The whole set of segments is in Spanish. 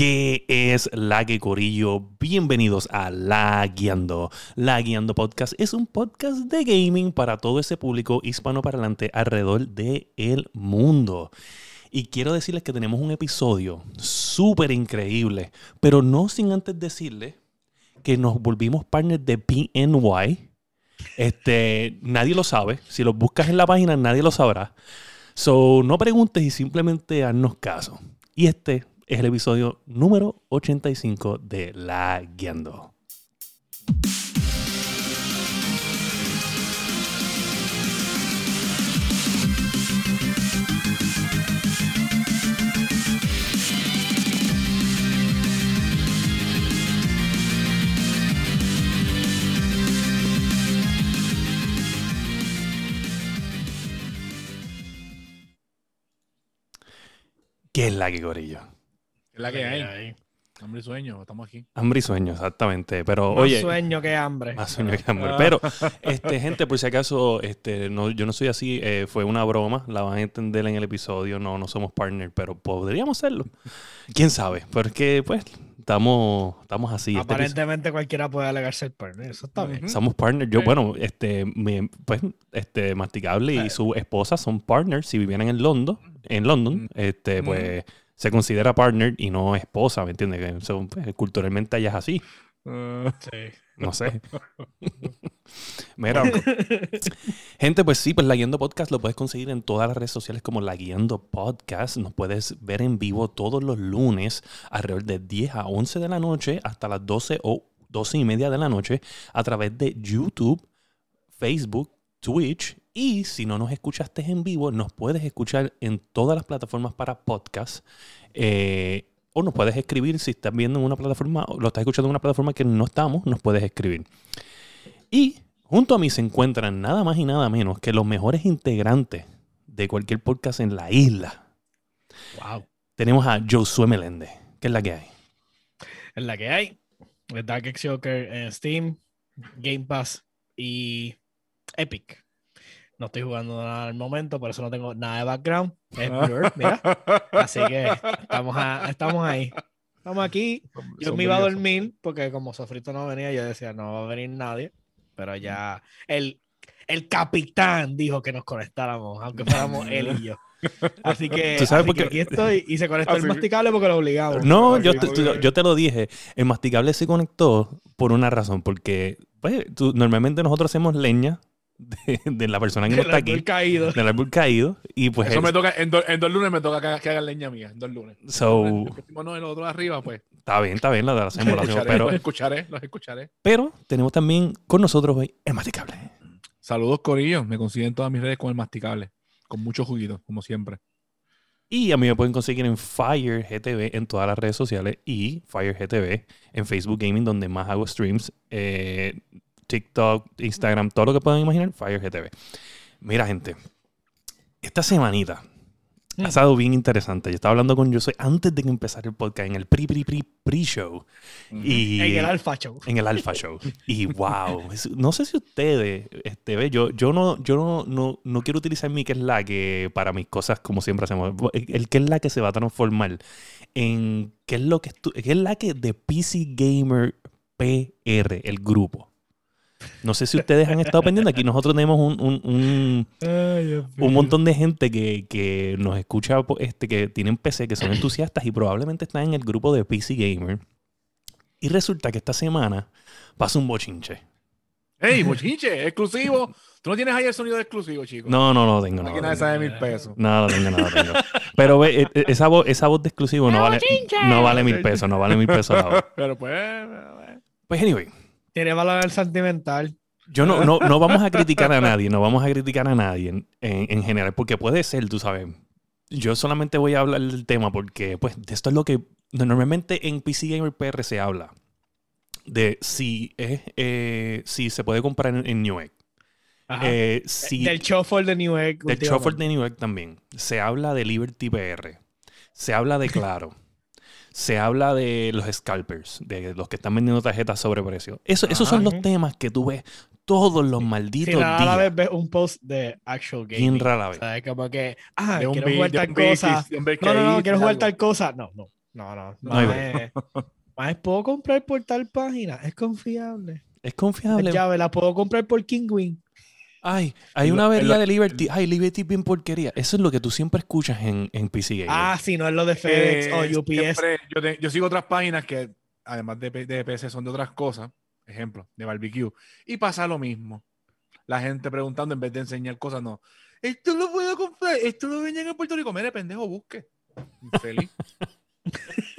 ¿Qué es la que corillo? Bienvenidos a La Guiando. La Guiando Podcast es un podcast de gaming para todo ese público hispanoparlante alrededor del el mundo. Y quiero decirles que tenemos un episodio súper increíble, pero no sin antes decirles que nos volvimos partners de PNY. Este, nadie lo sabe. Si lo buscas en la página, nadie lo sabrá. So, no preguntes y simplemente haznos caso. Y este es el episodio número 85 de La Guiando. ¿Qué es la que gorillo? La que hay. Hambre y sueño, estamos aquí. Hambre y sueño, exactamente. Pero Más oye, sueño que hambre. más sueño que hambre. Pero, este, gente, por si acaso, este, no, yo no soy así, eh, fue una broma, la van a entender en el episodio, no, no somos partners, pero podríamos serlo. ¿Quién sabe? Porque, pues, estamos, estamos así. Este Aparentemente cualquiera puede alegar ser partner. Eso está bien. Somos partners. Yo, Sí. bueno, este, mi- pues, este, Masticable y su esposa son partners. Si vivieran en London, en London, Mm. este, pues, se considera partner y no esposa, ¿me entiendes? Que son, pues, culturalmente allá es así. Uh, Sí. No sé. Mira, gente, pues sí, pues La Guiando Podcast lo puedes conseguir en todas las redes sociales como La Guiando Podcast. Nos puedes ver en vivo todos los lunes alrededor de 10 a 11 de la noche hasta las 12 o 12 y media de la noche a través de YouTube, Facebook, Twitch. Y si no nos escuchaste en vivo, nos puedes escuchar en todas las plataformas para podcast. Eh, o nos puedes escribir si estás viendo en una plataforma o lo estás escuchando en una plataforma que no estamos, nos puedes escribir. Y junto a mí se encuentran nada más y nada menos que los mejores integrantes de cualquier podcast en la isla. Wow. Tenemos a Josué Meléndez, que es la que hay. Es la que hay. Dark X Joker en Steam, Game Pass y Epic. No estoy jugando nada al momento, por eso no tengo nada de background. Es Blur, mira. Así que estamos, a- estamos ahí. Estamos aquí. Yo Son me iba a dormir porque como Sofrito no venía, yo decía, no va a venir nadie. Pero ya el, el capitán dijo que nos conectáramos, aunque fuéramos él y yo. Así que, ¿Tú sabes así por que qué? aquí estoy y se conectó Así- el masticable porque lo obligamos. No, Ok, yo te, tú- yo te lo dije. El masticable se conectó por una razón, porque pues, tú- normalmente nosotros hacemos leña de, de la persona que no El está árbol aquí, caído. del árbol caído, y pues Eso me toca, en, do- en dos lunes me toca que, que hagan leña mía, en dos lunes. so, El próximo no, el otro arriba, pues. está bien, está bien, hacemos, lo hacemos, escucharé, pero, los escucharé, los escucharé. pero tenemos también con nosotros hoy el masticable. Saludos, Corillo. Me consiguen todas mis redes con el masticable. Con mucho juguito, como siempre. Y a mí me pueden conseguir en Fire GTV en todas las redes sociales y Fire GTV en Facebook Gaming, donde más hago streams, eh, TikTok, Instagram, todo lo que puedan imaginar, Fire GTV. Mira, gente, esta semanita ha estado bien interesante. Yo estaba hablando con José antes de que empezara el podcast en el pre pre pre pre show y En el Alpha Show. en el Alpha Show. Y wow, no sé si ustedes, este, ve, yo, yo no, yo no, no, no quiero utilizar mi que es la que para mis cosas como siempre hacemos. El, que es la que se va a transformar en qué es lo que qué es la que de PC Gamer PR, el grupo. No sé si ustedes han estado pendientes. Aquí nosotros tenemos un, un- un- un montón de gente que, que nos escucha, este, que tienen PC, que son entusiastas y probablemente están en el grupo de PC Gamer. Y resulta que esta semana pasa un bochinche. ¡Ey, bochinche! ¡Exclusivo! Tú no tienes ahí el sonido de exclusivo, chicos. No, no, no tengo. Aquí no, nadie sabe mil pesos. no, no tengo, no lo tengo. Pero ve, e- e- esa voz, esa voz de exclusivo no vale, no vale mil pesos, no vale mil pesos la voz. Pero pues. eh, Pues anyway, Tiene valor sentimental. yo no, no, no vamos a criticar a nadie, no vamos a criticar a nadie en, en- en general, porque puede ser, tú sabes. Yo solamente voy a hablar del tema porque, pues, de esto es lo que normalmente en PC Gamer PR se habla. De si es, eh, si se puede comprar en, en Newegg. Ajá. Eh, si, Del shuffle de New Egg. del Shuffle de Newegg también. Se habla de Liberty PR. Se habla de Claro. Se habla de los scalpers, de los que están vendiendo tarjetas sobre precio. Eso, esos son los temas que tú ves todos los Si malditos nada a la días. vez ves un post de actual gaming. Bien rara vez. ¿Sabes? Como que, ah, De quiero beat, jugar tal cosa. No, no, no, quiero jugar algo. tal cosa. No, no. No, no. No es, más puedo comprar por tal página. Es confiable. Es La confiable. llave la puedo comprar por Kingwin. Ay, hay una avería lo- de Liberty. Ay, Liberty es bien porquería. Eso es lo que tú siempre escuchas en, en PC Gamer. Ah, sí, no es lo de FedEx Eh, o UPS. siempre- yo, te- yo sigo otras páginas que, además de, de PC, son de otras cosas. Ejemplo, de barbecue. Y pasa lo mismo. La gente preguntando en vez de enseñar cosas, no. Esto lo puedo comprar. Esto lo venden en Puerto Rico. Mire, pendejo, busque. Infeliz.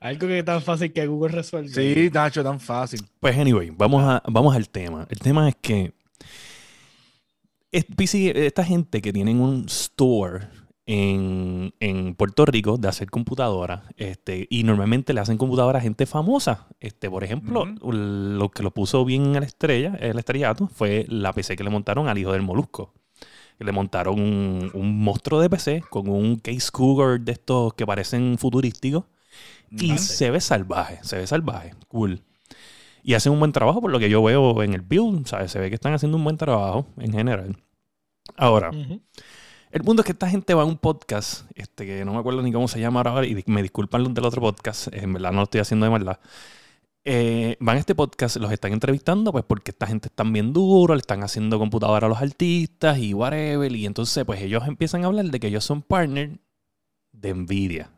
Algo que es tan fácil que Google resuelve. sí, Nacho, tan fácil. Pues anyway, vamos, a, vamos al tema. El tema es que es- PC esta gente que tienen un store en, en Puerto Rico de hacer computadoras, este, y normalmente le hacen computadoras a gente famosa. Este, por ejemplo, lo que lo puso bien en la estrella, el estrellato, fue la PC que le montaron al hijo del Molusco. Le montaron un, un monstruo de PC con un case cougar de estos que parecen futurísticos. Y se ve salvaje, se ve salvaje, cool. Y hacen un buen trabajo por lo que yo veo en el build, ¿sabes? Se ve que están haciendo un buen trabajo en general. Ahora, Ujú. el punto es que esta gente va a un podcast, este, que no me acuerdo ni cómo se llama ahora, y me disculpan los del otro podcast, en verdad no lo estoy haciendo de maldad. Eh, van a este podcast, los están entrevistando, pues porque esta gente están bien duro, le están haciendo computadora a los artistas y whatever, y entonces pues ellos empiezan a hablar de que ellos son partner de Nvidia.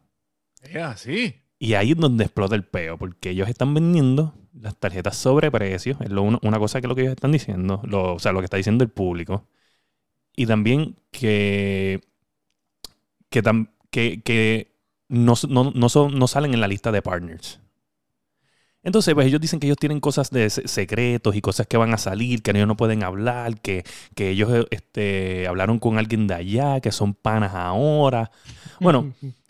Es así. Y ahí es donde explota el peo, porque ellos están vendiendo las tarjetas sobre precio, es lo una cosa que lo que ellos están diciendo, lo- o sea, lo que está diciendo el público. Y también que, que, tam- que, que no, no, no no salen en la lista de partners. Entonces, pues ellos dicen que ellos tienen cosas de se- secretos y cosas que van a salir, que ellos no pueden hablar, que, que ellos este, hablaron con alguien de allá, que son panas ahora. Bueno,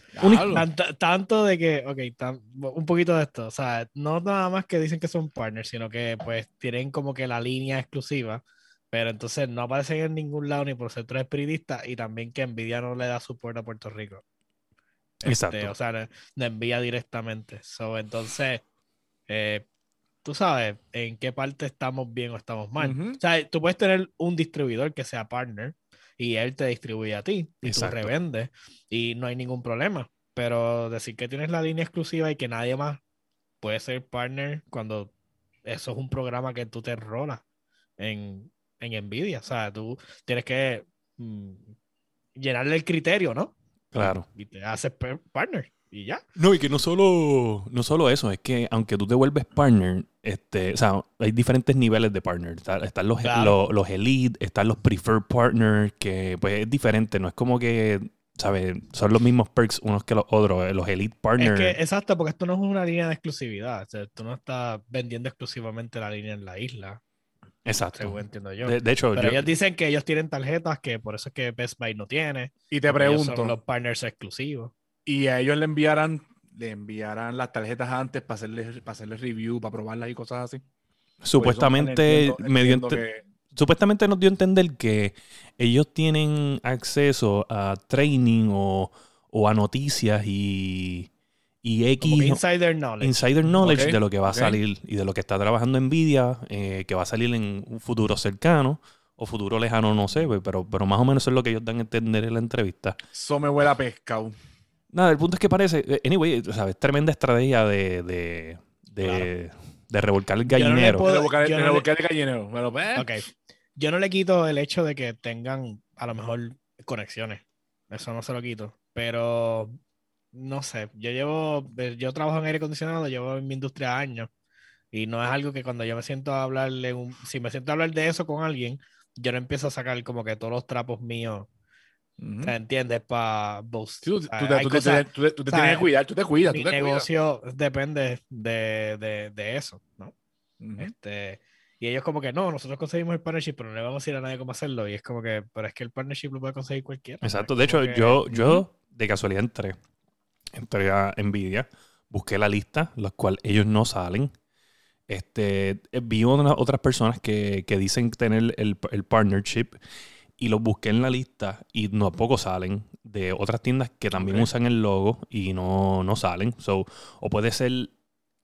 Tanto de que, ok, tan- un poquito de esto, o sea, no nada más que dicen que son partners, sino que pues tienen como que la línea exclusiva, pero entonces no aparecen en ningún lado ni por ser tres periodistas y también que Nvidia no le da soporte a Puerto Rico. Este, Exacto. o sea, no, no envía directamente. So, entonces, eh, tú sabes en qué parte estamos bien o estamos mal. Ujú. O sea, tú puedes tener un distribuidor que sea partner y él te distribuye a ti y Exacto. tú revendes y no hay ningún problema. Pero decir que tienes la línea exclusiva y que nadie más puede ser partner cuando eso es un programa que tú te enrolas en, en Nvidia. O sea, tú tienes que mm, llenarle el criterio, ¿no? claro. Y te haces partner y ya. No, y que no solo, no solo eso, es que aunque tú te vuelves partner, este, o sea, hay diferentes niveles de partner. Está- Están los, Claro. los, los elite, están los preferred partners, que pues es diferente, no es como que, ¿sabes? Son los mismos perks unos que los otros. eh, Los elite partners. Es que, exacto, porque esto no es una línea de exclusividad. O sea, tú no estás vendiendo exclusivamente la línea en la isla, exacto. según entiendo yo. De, de hecho, Pero yo- ellos dicen que ellos tienen tarjetas, que por eso es que Best Buy no tiene. Y te ellos pregunto, Son los partners exclusivos. Y a ellos le enviarán, le enviarán las tarjetas antes para hacerles, para hacerles review, para probarlas y cosas así. supuestamente, Porque eso me dio que- supuestamente nos dio a entender que ellos tienen acceso a training o, o a noticias y, y Como que X insider knowledge. insider knowledge de lo que va a salir y de lo que está trabajando Nvidia, eh, que va a salir en un futuro cercano o futuro lejano, no sé, pero, pero más o menos eso es lo que ellos dan a entender en la entrevista. Eso me huele a pescado. Nada, el punto es que parece, eh, anyway, ¿sabes? Tremenda estrategia de, de, de, de revolcar el Yo no le gallinero. yo no le- boca de gallinero. Bueno, pues, Ok. Yo no le quito el hecho de que tengan a lo mejor conexiones. Eso no se lo quito. Pero no sé. Yo llevo, eh, yo trabajo en aire acondicionado, llevo en mi industria años. Y no es algo que cuando yo me siento a hablarle, un, si me siento a hablar de eso con alguien, yo no empiezo a sacar como que todos los trapos míos, ujú. ¿te ¿entiendes? Para boast. Sí, tú, tú tú cosas- tú te- tú te tienes que cuidar, tú te cuidas, tú mi te cuidas. negocio depende de, de, de eso, ¿no? Ujú. Este, y ellos como que no, nosotros conseguimos el partnership, pero no le vamos a decir a nadie cómo hacerlo. Y es como que, pero es que el partnership lo puede conseguir cualquiera. Exacto. De hecho, que- yo, yo de casualidad entré. Entré a Nvidia, busqué la lista, los cuales ellos no salen. Este, eh, vi una- otras personas que, que dicen tener el, el partnership y los busqué en la lista y no poco salen de otras tiendas que también usan el logo y no, no salen. So, o puede ser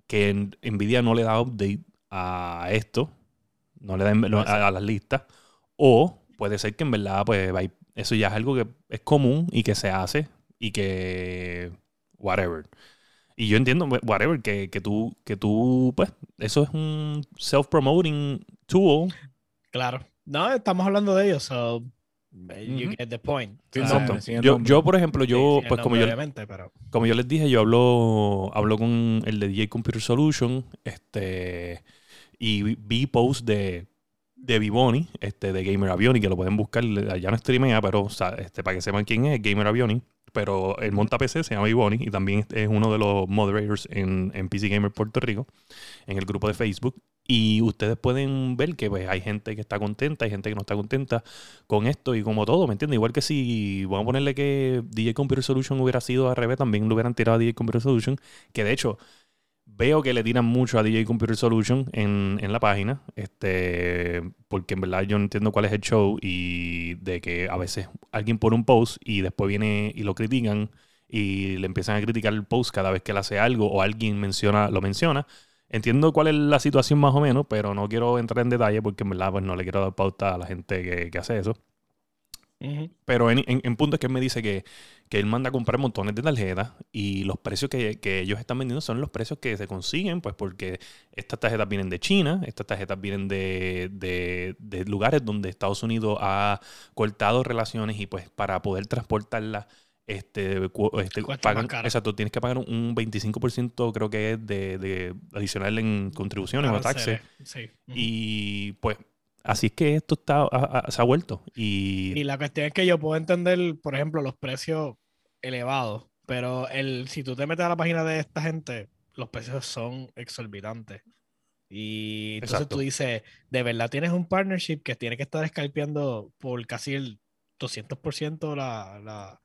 que Nvidia no le da update a esto, no le da ser. a, a las listas, o puede ser que en verdad pues eso ya es algo que es común y que se hace y que whatever. Y yo entiendo, pues, whatever, que, que tú, que tú, pues, eso es un self-promoting tool. Claro. No, estamos hablando de ellos, so you Ujú. get the point. Sí, Yo, yo, por ejemplo, yo, sí, pues como yo, obviamente, pero como yo les dije, yo hablo, hablo con el de DJ Computer Solution, este, y vi- vi post de, de Vivoni, este, de Gamer Avioni, que lo pueden buscar, allá no streamea, pero, o sea, este, para que sepan quién es, Gamer Avioni, pero el monta PC se llama Vivoni y también es uno de los moderators en, en PC Gamer Puerto Rico, en el grupo de Facebook. Y ustedes pueden ver que pues, hay gente que está contenta, hay gente que no está contenta con esto y como todo, ¿me entiendes? Igual que si, vamos a ponerle que DJ Computer Solution hubiera sido al revés, también lo hubieran tirado a DJ Computer Solution, que de hecho veo que le tiran mucho a DJ Computer Solution en, en la página, este, porque en verdad yo no entiendo cuál es el show y de que a veces alguien pone un post y después viene y lo critican y le empiezan a criticar el post cada vez que él hace algo o alguien menciona, lo menciona. Entiendo cuál es la situación más o menos, pero no quiero entrar en detalle porque en verdad pues, no le quiero dar pauta a la gente que, que hace eso. ujú. Pero en, en- en punto es que él me dice que, que él manda a comprar montones de tarjetas y los precios que, que ellos están vendiendo son los precios que se consiguen, pues porque estas tarjetas vienen de China, estas tarjetas vienen de, de- de lugares donde Estados Unidos ha cortado relaciones y pues para poder transportarlas, este, este, pagan, exacto, tienes que pagar un 25% creo que es de, de adicional en contribuciones o taxes. Y pues así es que esto está, se ha vuelto. Y, Y la cuestión es que yo puedo entender, por ejemplo, los precios elevados, pero el, si tú te metes a la página de esta gente, los precios son exorbitantes. Y entonces Exacto. tú dices, de verdad tienes un partnership que tiene que estar escalpeando por casi el 200% la, la,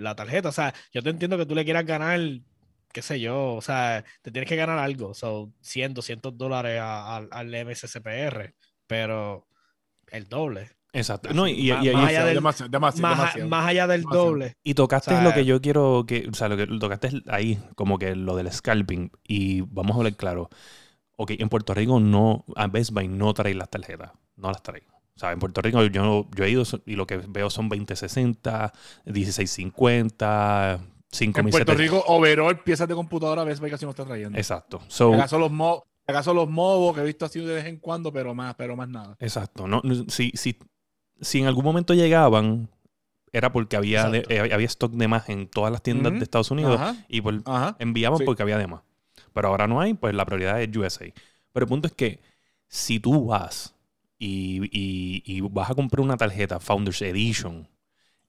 la tarjeta. O sea, yo te entiendo que tú le quieras ganar, qué sé yo, o sea, te tienes que ganar algo, son 100, 200 dólares a- al- al MSCPR, pero el doble. Exacto. No, y, y- Más- y- y- más allá del- demasiado, demasiado, más, a- demasiado. más allá del Demasiado. doble. y tocaste O sea, lo que yo quiero que, o sea, lo que tocaste es ahí, como que lo del scalping. Y vamos a hablar claro. Ok, en Puerto Rico no, a Best Buy no trae las tarjetas. No las trae. O sea, en Puerto Rico yo, yo he ido y lo que veo son 2060, 1650, En 5070. Puerto Rico, overall, piezas de computadora, ves que casi no está trayendo. Exacto. So, ¿Acaso los, mo acaso los mobos que he visto así de vez en cuando, pero más, pero más nada. Exacto. No, si, si, si en algún momento llegaban, era porque había, de- eh, había stock de más en todas las tiendas de Estados Unidos Ajá, y por, enviaban Sí. porque había de más. Pero ahora no hay, pues la prioridad es USA. Pero el punto es que si tú vas y, y- y vas a comprar una tarjeta Founders Edition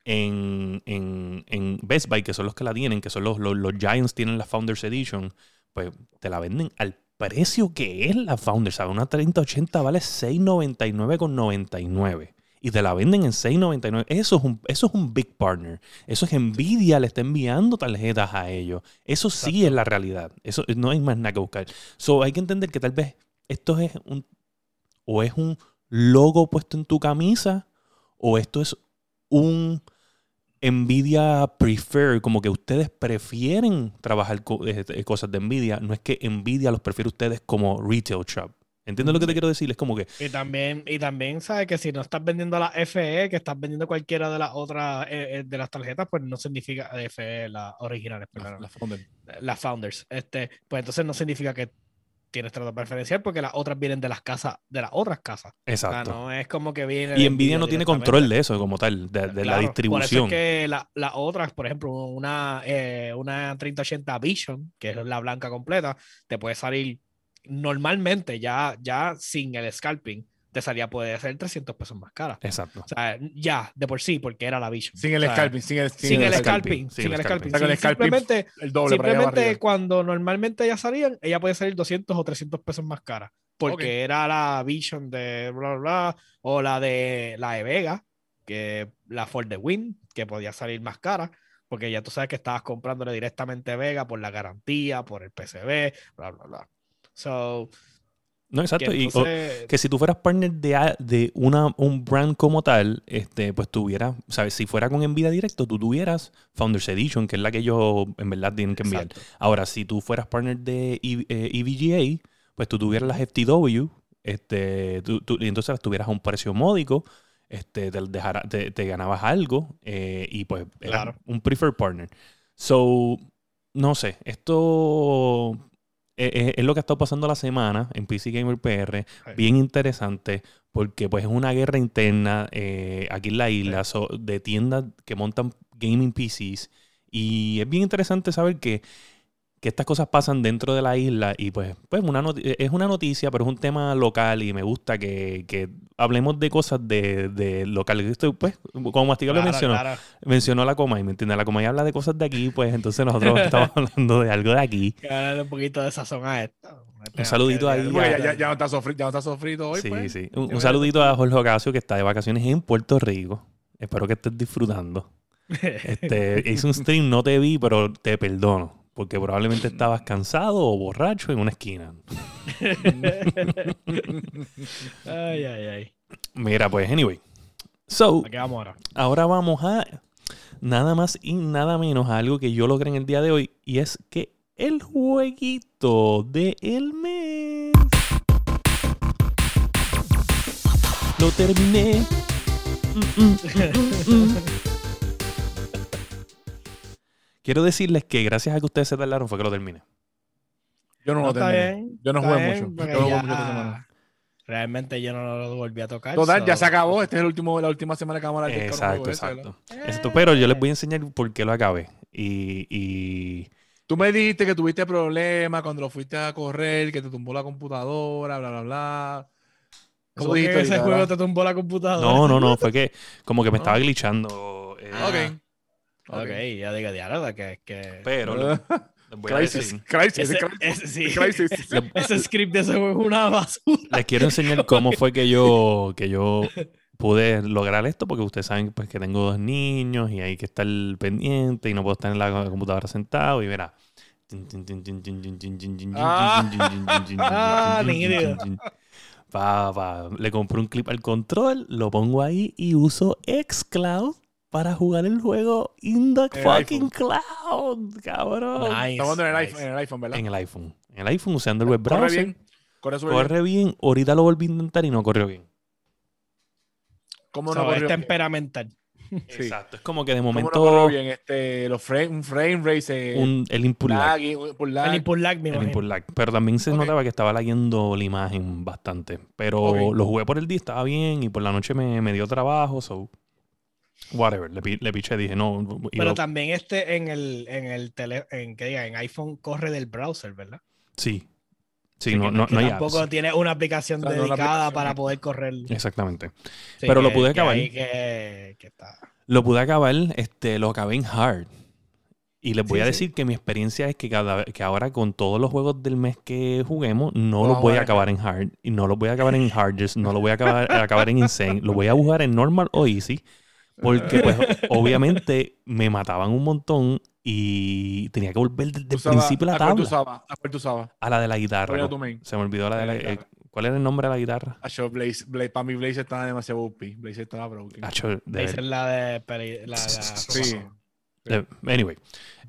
en, en- en Best Buy, que son los que la tienen, que son los, los, los Giants tienen la Founders Edition, pues te la venden al precio que es la Founders. ¿sabes? Una 3080 vale 699,99. Y te la venden en 6.99. Eso es un, eso es un big partner. Eso es Nvidia, le está enviando tarjetas a ellos. Eso sí es la realidad. Eso no hay más nada que buscar. So, hay que entender que tal vez esto es un o es un logo puesto en tu camisa o esto es un Nvidia prefer, como que ustedes prefieren trabajar co- eh, eh, cosas de Nvidia, no es que Nvidia los prefiere a ustedes como retail shop. ¿Entiendes lo que te quiero decir? Es como que Y también, y también sabes que si no estás vendiendo la FE, que estás vendiendo cualquiera de las otras eh, eh, de las tarjetas, pues no significa FE, las originales, La, perdón, la Founder. las founders. Este, pues entonces no significa que tienes trato preferencial porque las otras vienen de las casas, de las otras casas. O sea, exacto. no es como que viene. y Nvidia no tiene control de eso como tal, de, de la distribución. Por eso es que la- las otras, por ejemplo, una, eh, una 3080 Vision, que es la blanca completa, te puede salir normalmente ya, ya sin el scalping, te salía, puede ser 300 pesos más cara. Exacto. O sea, ya, de por sí, porque era la Vision. Sin el O sea, scalping, sin el, sin Sin, el el scalping, scalping, sin sin el scalping. que el scalping Simplemente, el doble simplemente cuando normalmente ya salían, ella puede salir 200 o 300 pesos más cara. Porque era la Vision de bla, bla, bla, o la de la de Vega, que la For the Win, que podía salir más cara, porque ya tú sabes que estabas comprándole directamente Vega por la garantía, por el PCB, bla, bla, bla. So, No, exacto. que Y, o- que si tú fueras partner de, de una, un brand como tal, este, pues tuvieras, ¿sabes? Si fuera con Nvidia directo, tú tuvieras Founders Edition, que es la que ellos en verdad tienen que enviar. Exacto. Ahora, si tú fueras partner de E- eh, EVGA, pues tú tuvieras las FTW, este, tú- tú- y entonces las tuvieras a un precio módico, este, te, dejara- te, te ganabas algo, eh, y pues era Claro. un preferred partner. So, no sé, esto es, es- es lo que ha estado pasando la semana en PC Gamer PR. Sí. Bien interesante porque pues es una guerra interna eh, aquí en la isla so- de tiendas que montan gaming PCs y es bien interesante saber que, que estas cosas pasan dentro de la isla y pues, pues una noti- es una noticia, pero es un tema local y me gusta que, que hablemos de cosas de, de local. Esto, pues, como Mastigo lo Claro, mencionó, claro. mencionó la Comay, ¿me entiendes? La Comay habla de cosas de aquí, pues entonces nosotros estamos hablando de algo de aquí. Que un poquito de sazón a esto. Un saludito ahí Ya, ya, ya- no está sofrito, ya no está sofrito hoy, sí, pues. sí. Un, un saludito a Jorge Ocasio que está de vacaciones en Puerto Rico. Espero que estés disfrutando. Este, hice un stream, no te vi, pero te perdono. Porque probablemente estabas cansado o borracho en una esquina. ay, ay, ay. Mira, pues, anyway. So, ¿A qué vamos ahora? ahora vamos a nada más y nada menos a algo que yo logré en el día de hoy. Y es que el jueguito del mes. Lo terminé. Mm, mm, mm. Quiero decirles que gracias a que ustedes se tardaron fue que lo terminé. Yo no, No, lo terminé. bien. Yo no jugué bien, mucho. porque Yo no jugué ya- mucho esta semana. Realmente yo no lo volví a tocar. Total, ya se acabó. Este es el último, la última semana que vamos a hablar Exacto, ese, exacto. Exacto, Pero yo les voy a enseñar por qué lo acabé. Y, y Tú me dijiste que tuviste problemas cuando lo fuiste a correr, que te tumbó la computadora, bla, bla, bla. ¿Cómo que ese ahorita, juego te tumbó la computadora? no, no, no, fue que como que me No. estaba glitchando. eh, Ah. Ok. Ok, ya diga diablo, que, que... Pero voy Crisis, crisis, Ese- crisis, ese- sí. crisis. Ese script de ese juego es una basura. les quiero enseñar cómo fue que yo, que yo pude lograr esto, porque ustedes saben pues, que tengo dos niños y hay que estar pendiente y no puedo estar en la computadora sentado y verá. Ah, pa. Le compré un clip al control, lo pongo ahí y uso xCloud para jugar el juego in the En fucking cloud, cabrón. Nice, Estamos en el, nice. iPhone, en el iPhone, ¿verdad? En el iPhone. En el iPhone usando el web Corre browser. bien. Corre bien. Corre bien. Ahorita lo volví a intentar y no corrió bien. ¿Cómo So, no es bien? temperamental. Sí. Exacto. Es como que de ¿Cómo no momento corrió bien? Este, los frame, un frame rate, eh, un- el input lag. El input lag, me El input lag. Pero también se notaba que estaba lagueando la imagen bastante. Pero lo jugué por el día, estaba bien. Y por la noche me, me dio trabajo. So, whatever. Le, le piché, dije, no. Pero lo- también este en el, en el tele, en que diga, en iPhone corre del browser, ¿verdad? sí. Sí, no, que no, que no hay tampoco apps. tiene una aplicación O sea, no una dedicada aplicación. para poder correr. Exactamente. Sí, Pero lo pude acabar. ahí Que, que está. Lo pude acabar, este, lo acabé en hard. Y les voy Sí, a sí. decir que mi experiencia es que cada vez- que ahora con todos los juegos del mes que juguemos, no Lo los voy a acabar en hard. Y no los voy a acabar en hardest, no los voy a acabar, a acabar en insane. Lo voy a jugar en normal o easy. Porque pues obviamente me mataban un montón y tenía que volver desde el principio la ¿a cuál tú tabla. usabas? ¿A cuál tú usabas? A la de la guitarra. ¿Cuál era ¿no? tu main? Se me olvidó la de la, La eh, guitarra. ¿Cuál era el nombre de la guitarra? Yo, Blaze, Blaze, para mí Blaze estaba demasiado OP. Blaze estaba broken. Acho, de Esa es la de. La, la- Sí. Anyway,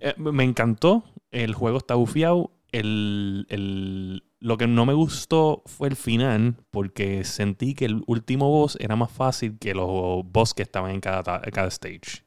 eh, me encantó. El juego está bufiado. El, el- lo que no me gustó fue el final, porque sentí que el último boss era más fácil que los boss que estaban en cada, ta- cada stage.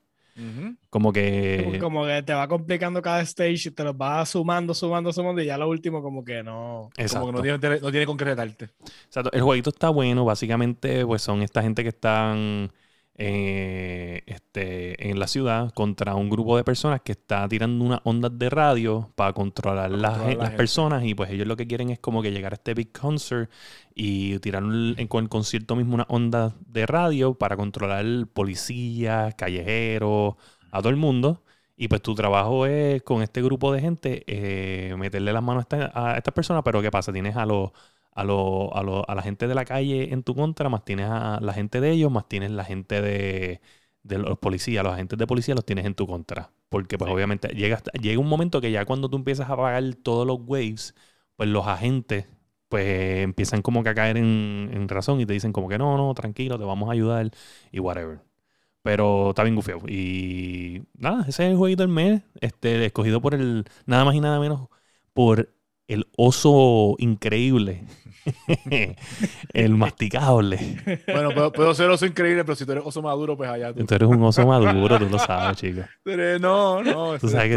Como que. Como que te va complicando cada stage y te los vas sumando, sumando, sumando y ya lo último como que no. Exacto. Como que no tiene, no tiene con qué retarte. Exacto. El jueguito está bueno. Básicamente, pues son esta gente que están eh, este, en la ciudad contra un grupo de personas que está tirando unas ondas de radio para controlar, las, controlar la las gente. personas. Y pues ellos lo que quieren es como que llegar a este big concert y tirar un- en, con el concierto mismo una onda de radio para controlar policías, callejeros, a todo el mundo. Y pues tu trabajo es con este grupo de gente eh, meterle las manos a, esta- a estas personas, pero ¿qué pasa? Tienes a los a, lo- a, lo- a la gente de la calle en tu contra, más tienes a la gente de ellos, más tienes la gente de, de los policías, los agentes de policía los tienes en tu contra. Porque pues Sí. obviamente llega, hasta- llega un momento que ya cuando tú empiezas a pagar todos los waves, pues los agentes pues empiezan como que a caer en, en razón y te dicen como que no, no, tranquilo, te vamos a ayudar y whatever. Pero está bien gufiado. Y nada, ese es el jueguito del mes, este, escogido por el, nada más y nada menos, por el oso increíble. el masticable. Bueno, puedo, puedo ser oso increíble, pero si tú eres oso maduro, pues allá tú. Tú eres un oso maduro, tú lo sabes, chico. No, no. Tú sabes que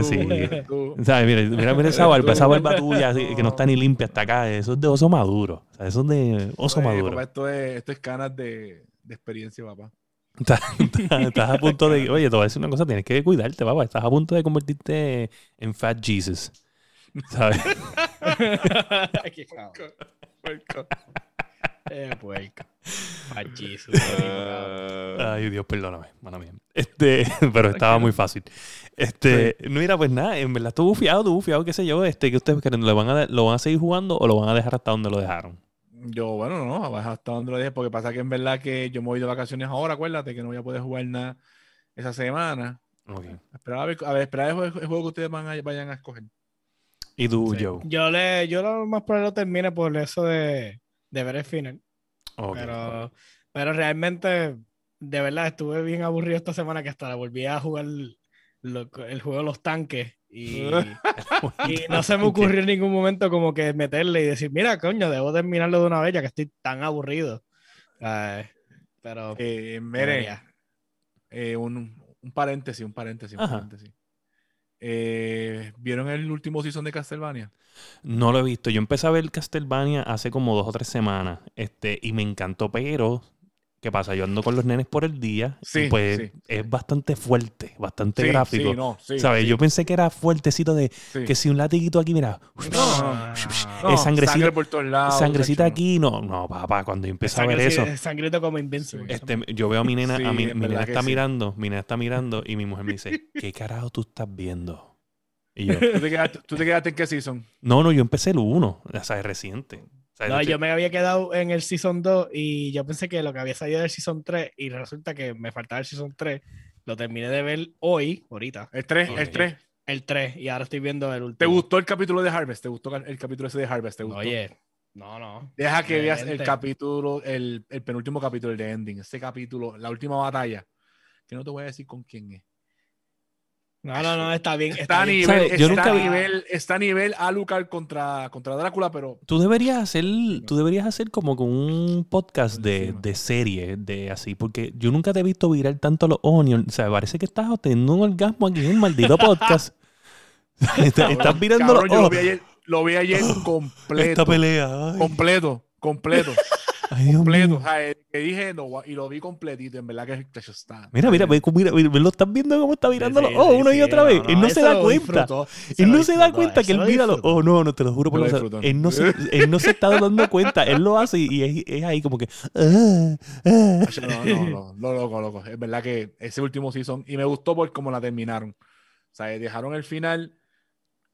tú, sí. Mira, mira, mira esa barba, esa barba tuya así, No. que no está ni limpia hasta acá. Eso es de oso maduro. O sea, eso es de oso Oye, maduro. papá, esto, es, esto es canas de, de experiencia, papá. Estás, estás- estás a punto de. Oye, te voy a decir una cosa, tienes que cuidarte, papá. Estás a punto de convertirte en Fat Jesus. ¿Sabes? Qué. Eh, puerco. Ay, Jesus, cabrón. Ay, Dios, perdóname, mano mía. Este, pero estaba muy fácil. Este, no mira, pues nada, en verdad estuvo bufiado, estuvo bufiado, qué sé yo, este, que ustedes creen, ¿lo van, a, ¿lo van a seguir jugando o lo van a dejar hasta donde lo dejaron? Yo, bueno, no, hasta donde lo dije, porque pasa que en verdad que yo me voy de vacaciones ahora, acuérdate que no voy a poder jugar nada esa semana. Ok. Esperar a ver, a ver, esperar el juego, el juego que ustedes van a- vayan a escoger. ¿Y tú, Sí. Joe? Yo le, yo lo más probable lo termine por eso de, de ver el final. Pero, pero realmente, de verdad, estuve bien aburrido esta semana que hasta la volví a jugar lo- el juego de los tanques. Y, y no se me ocurrió en ningún momento como que meterle y decir, mira, coño, debo terminarlo de una vez ya que estoy tan aburrido. Ay, pero, Eh, mire, eh, un, un paréntesis, un paréntesis, un Ajá. paréntesis. Eh, ¿Vieron el último season de Castlevania? No lo he visto. Yo empecé a ver Castlevania hace como dos o tres semanas. Este, y me encantó, pero ¿qué pasa? Yo ando con los nenes por el día. y Sí, pues sí. es bastante fuerte, bastante Sí, gráfico. sí, no, sí, ¿Sabes? sí, Yo pensé que era fuertecito de sí. que si un latiguito aquí, mira, No, no, No, eh, sangrecita- sangre por todos lados. sangrecita aquí. No, no, papá, cuando yo empecé a ver eso. Sangrito como Invincible. Este, yo veo a mi nena, Sí, a mi, en mi nena está sí. mirando, mi nena está mirando y mi mujer me dice, ¿qué carajo tú estás viendo? Y yo, ¿Tú te, quedaste, tú te quedaste en qué season? no, no, yo empecé el 1, o sea, es reciente. O sea, No, yo me había quedado en el Season 2 y yo pensé que lo que había salido del Season 3 y resulta que me faltaba el Season 3. Lo terminé de ver hoy, ahorita, El 3, Ok. el 3. el 3 y ahora estoy viendo el último. ¿Te gustó el capítulo de Harvest? ¿Te gustó el capítulo ese de Harvest? ¿Te gustó? Oye, no, no. Deja que veas el capítulo, el, el penúltimo capítulo, el de Ending. Ese capítulo, la última batalla. Que no te voy a decir con quién es. No, no, no, está bien. Está, Está a bien. nivel, ¿Sabes? Yo está, nunca a nivel, está a nivel Alucard contra, contra Drácula, pero Tú deberías hacer, tú deberías hacer como con un podcast de, de serie, de así, porque yo nunca te he visto virar tanto los onions. O sea, parece que estás teniendo un orgasmo aquí en el maldito podcast. estás, estás virando cabrón, los yo lo vi ayer, lo vi ayer esta completo. pelea. Ay, completo, completo, ay, completo. O sea, eh, que dije no, y lo vi completito. En verdad que eso está. Mira, mira, ve, mira, mira, lo estás viendo cómo está virando los Sí, oh, sí, una y otra vez. él no él se da cuenta. Él no se da cuenta que él mira los. Oh, no, no, te lo juro por Lo disfrutó. Él no, se, él no se está dando cuenta. Él lo hace y es, es ahí como que. ah, ah. No, no, no, no, loco, loco. Es verdad que ese último season, y me gustó por cómo la terminaron. O sea, dejaron el final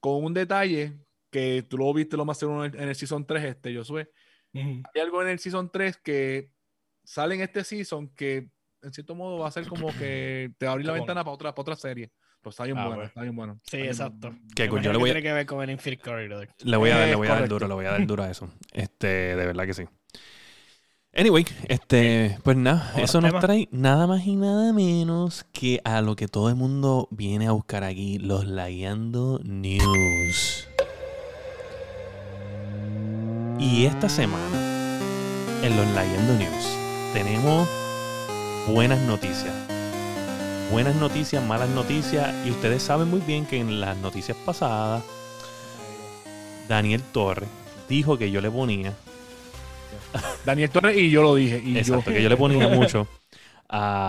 con un detalle que tú lo viste lo más seguro en el, en el season 3, este, Josué. Hay algo en el season 3 que sale en este season que en cierto modo va a ser como que te va a abrir la ventana para otra, para otra serie. Pero está bien Ah, bueno, bueno. está bien bueno. Sí, exacto. bueno. Que yo le voy a- Tiene que ver con el Infinite Corridor. Le voy a dar, le voy a dar duro, le voy a dar duro a eso. Este, de verdad que sí. Anyway, este, pues nada, eso nos trae nada más y nada menos que a lo que todo el mundo viene a buscar aquí, los Lagueando News. Y esta semana, en los Lagueando News, tenemos buenas noticias. Buenas noticias, malas noticias, y ustedes saben muy bien que en las noticias pasadas, Daniel Torres dijo que yo le ponía Daniel Torres y yo lo dije. Y Exacto, yo, que yo le ponía mucho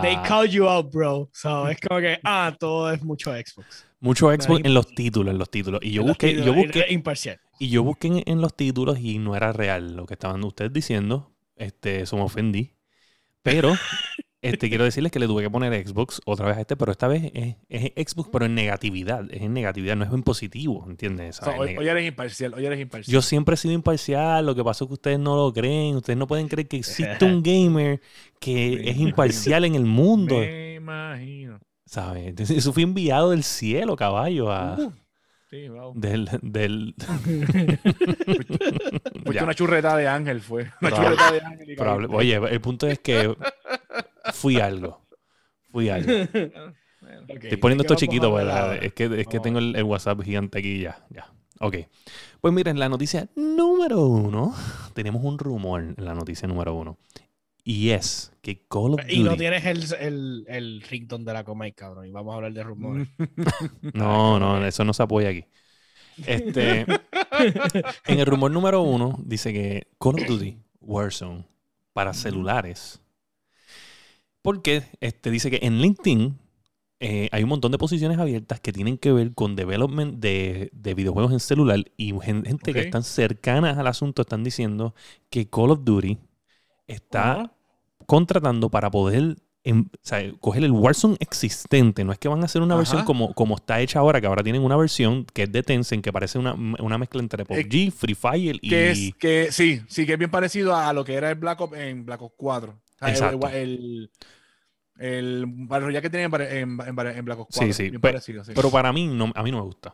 They called you out, bro. So, es como que, ah, todo es mucho Xbox. Mucho Xbox en los títulos, en los títulos. Y yo busqué, yo busqué, Imparcial. y yo busqué en, en los títulos y no era real lo que estaban ustedes diciendo. Este, eso me ofendí. Pero este, quiero decirles que le tuve que poner Xbox otra vez a este, pero esta vez es, es Xbox, pero en negatividad. Es en negatividad, no es en positivo, ¿entiendes? o hoy, eres imparcial, hoy eres imparcial. Yo siempre he sido imparcial, lo que pasa es que ustedes no lo creen, ustedes no pueden creer que existe un gamer que es imparcial en el mundo. Me imagino. ¿Sabes? Entonces, Eso fue enviado del cielo, caballo, a- Uh, sí, wow. del, del Ya. una churreta de ángel, fue. Una Probable- churreta de ángel. y probable-. Oye, el punto es que fui algo. Fui algo. Estoy poniendo esto chiquito, ¿verdad? Es que, es que tengo el, el WhatsApp gigante aquí ya. ya. Ok. Pues miren, la noticia número uno, tenemos un rumor en la noticia número uno. Y es que Call of Duty... Y no tienes el, el, el ringtone de la coma, cabrón. Y vamos a hablar de rumores. No, no, eso no se apoya aquí. Este, en el rumor número uno dice que Call of Duty Warzone para celulares. Porque este, dice que en LinkedIn eh, hay un montón de posiciones abiertas que tienen que ver con development de, de videojuegos en celular y gen- gente que están cercanas al asunto están diciendo que Call of Duty está. Contratando para poder em- o sea, coger el Warzone existente. No es que van a hacer una versión como, como está hecha ahora, que ahora tienen una versión que es de Tencent, que parece una, una mezcla entre PUBG, Free Fire y... Que es, que sí, sí, que es bien parecido a lo que era el Black Ops en Black Ops 4. O sea, el-. El, el, Royale que tienen en, en, en- en Black Ops Sí, 4. sí, Bien pe- parecido, sí. Pero para mí, no, a mí no me gusta.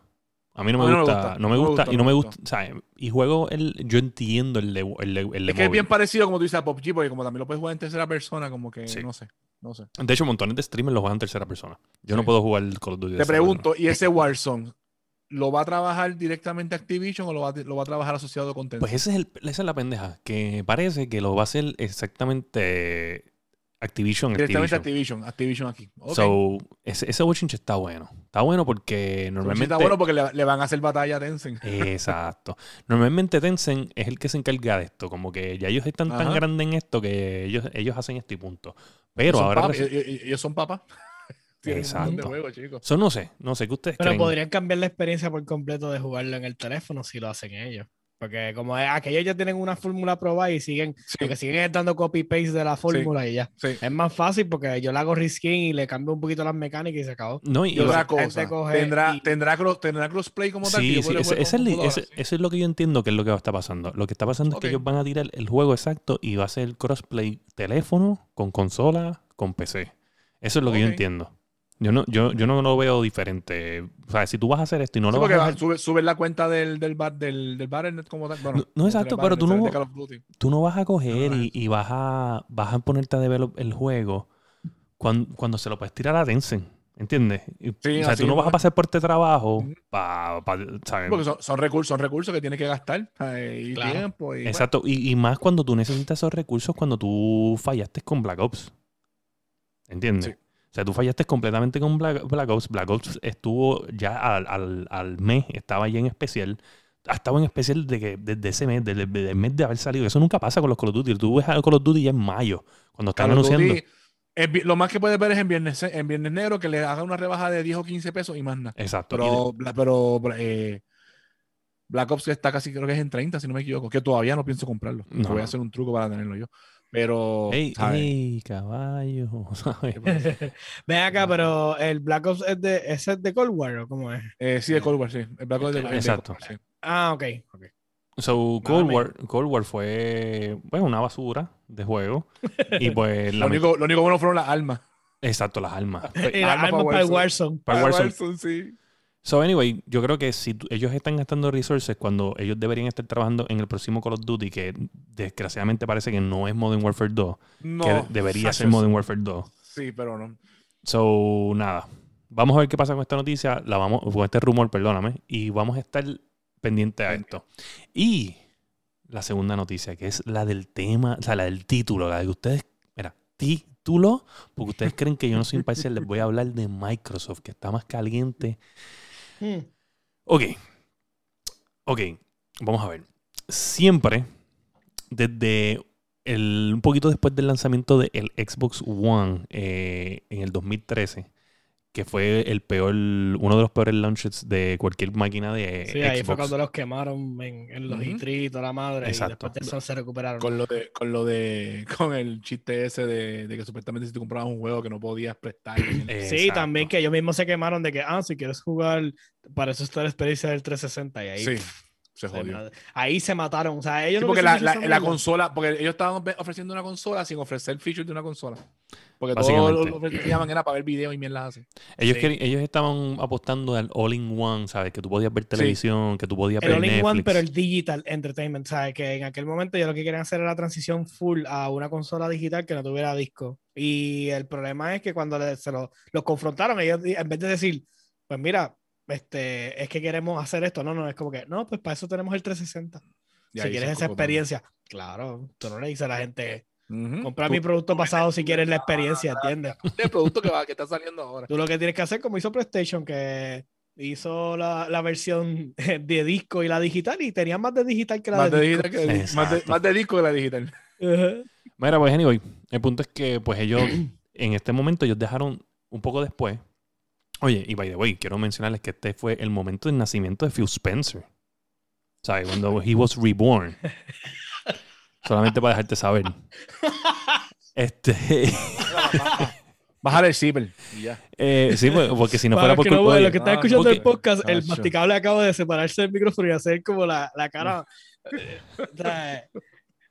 A mí no me no gusta, no me gusta, y no me gusta, sea, y juego el, yo entiendo el de, el de, el de es que es bien parecido, como tú dices, a PUBG, porque como también lo puedes jugar en tercera persona, como que Sí. no sé, no sé. De hecho, montones de streamers lo juegan en tercera persona. Yo no puedo jugar el Call of Duty. Te pregunto, ¿y ese Warzone lo va a trabajar directamente Activision o lo va, a- lo va a trabajar asociado con. Tencent? Pues ese es el, esa es la pendeja, que parece que lo va a hacer exactamente Activision. directamente Activision. Activision, Activision aquí. Ok. So, ese, ese bochinche está bueno. Está bueno porque normalmente... está bueno porque le, le van a hacer batalla a Tencent. Exacto. Normalmente Tencent es el que se encarga de esto. Como que ya ellos están tan grandes en esto que ellos, ellos hacen esto y punto. Pero Son ahora... papas, resu- ellos, ellos son de Exacto. chicos. So, no sé, no sé qué ustedes Pero creen. podrían cambiar la experiencia por completo de jugarlo en el teléfono si lo hacen ellos. Porque como es- aquellos ya tienen una fórmula probada y siguen, Sí. lo que siguen dando copy-paste de la fórmula y ya. Sí. Es más fácil porque yo le hago reskin y le cambio un poquito las mecánicas y se acabó. No, y, Y otra cosa, coge tendrá, y- tendrá, cross, tendrá crossplay como tal. eso es lo que yo entiendo que es lo que está pasando. Lo que está pasando es que ellos van a tirar el juego exacto y va a ser crossplay teléfono con consola con PC. Eso es lo que yo entiendo. Yo no, yo, yo no lo veo diferente. O sea, si tú vas a hacer esto y no Sí, lo vas porque a hacer, sube, sube la cuenta del, del, bar, del, del Battle.net como tal. Bueno, No- exacto, pero tú no- tú no vas a coger y, y vas a vas a ponerte a develop el juego cuando, cuando se lo puedes tirar a Tencent. ¿Entiendes? Sí, o sea, tú no vas a pasar por este trabajo para... ¿sabes? Porque son, son recursos, son recursos que tienes que gastar. eh, Y Claro. tiempo. Y, Exacto, y, y más cuando tú necesitas esos recursos cuando tú fallaste con Black Ops. ¿Entiendes? Sí. O sea, tú fallaste completamente con Black, Black Ops. Black Ops estuvo ya al, al- al mes, estaba ya en especial. Ha estado en especial de que, desde ese mes, desde, desde el mes de haber salido. Eso nunca pasa con los Call of Duty. Tú ves a Call of Duty ya en mayo, cuando están Call Duty, anunciando. es vi- lo más que puedes ver es en viernes, en viernes negro que le haga una rebaja de 10 o 15 pesos y más nada. Exacto. de- Pero, pero eh, Black Ops está casi, creo que es en 30, si no me equivoco. Que todavía no pienso comprarlo. No, Voy a hacer un truco para tenerlo yo. Pero, ¡Ey, ey, caballo! ¿sabes? Ven acá, pero el Black Ops es de, ¿ese es de Cold War o cómo es? Eh, sí, de Cold War, sí. El Black Ops de, el de Exacto. Cold War, sí. Ah, ok. ok. So, Cold War, Cold War fue bueno, una basura de juego. y pues Lo único, lo único bueno fueron las armas. Exacto, las armas. Y la Arma arma pa' para el Warzone. Warzone. Para. Warzone, sí. So, anyway, yo creo que si ellos están gastando resources cuando ellos deberían estar trabajando en el próximo Call of Duty, que desgraciadamente parece que no es Modern Warfare 2, No. que debería ser. Modern Warfare 2. Sí, pero no. So, nada. Vamos a ver qué pasa con esta noticia, la vamos, con este rumor, perdóname, y vamos a estar pendientes a esto. Y la segunda noticia, que es la del tema, o sea, la del título, la de que ustedes, mira, título, porque ustedes creen que yo no soy imparcial, les voy a hablar de Microsoft, que está más caliente Ok. Ok. Vamos a ver. Siempre, desde el, un poquito después del lanzamiento del Xbox One eh, en el 2013, que fue el peor, uno de los peores launches de cualquier máquina de Sí, ahí fue cuando los quemaron en, en los. E3 y toda la madre. Exacto. Y después de eso se recuperaron. Con lo de, con lo de, con el chiste ese de, de que supuestamente si tú comprabas un juego que no podías prestar. Sí, también que ellos mismos se quemaron de que, ah, si quieres jugar, para eso está la experiencia del 360 y ahí. sí, se se jodió. ahí se mataron. O sea, ellos Sí, no porque la, la, la consola, porque ellos estaban ofreciendo una consola sin ofrecer features de una consola. Porque todo Básicamente. lo, lo que llamaban era para ver videos y mierdas así. Ellos, Sí. ellos estaban apostando al all-in-one, ¿sabes? Que tú podías ver televisión, que tú podías El ver all in Netflix. one, pero el digital entertainment, ¿sabes? Que en aquel momento yo lo que querían hacer era la transición full a una consola digital que no tuviera disco. Y el problema es que cuando se lo- los confrontaron, ellos en vez de decir, pues mira, este, es que queremos hacer esto. No, no, es como que, no, pues para eso tenemos el 360. Y si quieres esa experiencia, claro, tú no le dices a la gente, Ujú. compra Tú- mi producto pasado si quieres la experiencia, ¿entiendes? El producto que, va, que está saliendo ahora. Tú lo que tienes que hacer, como hizo PlayStation, que hizo la, la versión de disco y la digital, y tenía más de digital que la Más de, de, disco. digital que más, de, Exacto. más de disco que la digital. Mira, pues anyway, el punto es que pues ellos en este momento ellos dejaron un poco después. Oye, y by the way, quiero mencionarles que este fue el momento del nacimiento de Phil Spencer. ¿Sabes? Cuando he was reborn. Solamente para dejarte saber. Este, Bajar el zipper eh, sí, pues, porque si no Para fuera por no culpa- oye, lo que están ah, escuchando porque- el podcast, el masticable acaba de separarse del micrófono y hacer como la, la cara,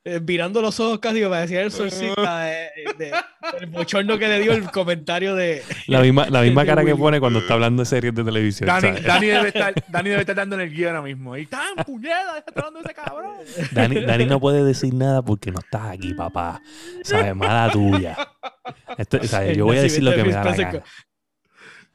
eh, o sea, eh, virando los ojos casi para decir el solcita de, de- el bochorno que le dio el comentario de la misma, la misma cara que pone cuando está hablando de series de televisión. Dani, ¿sabes? Dani, debe estar, Dani debe estar dando en el guía ahora mismo. Y tan puñeta, está hablando ese cabrón. Dani, Dani no puede decir nada porque no estás aquí, papá. ¿Sabes? Mala tuya. Esto- o sea, El yo voy a decir lo que me da la gana.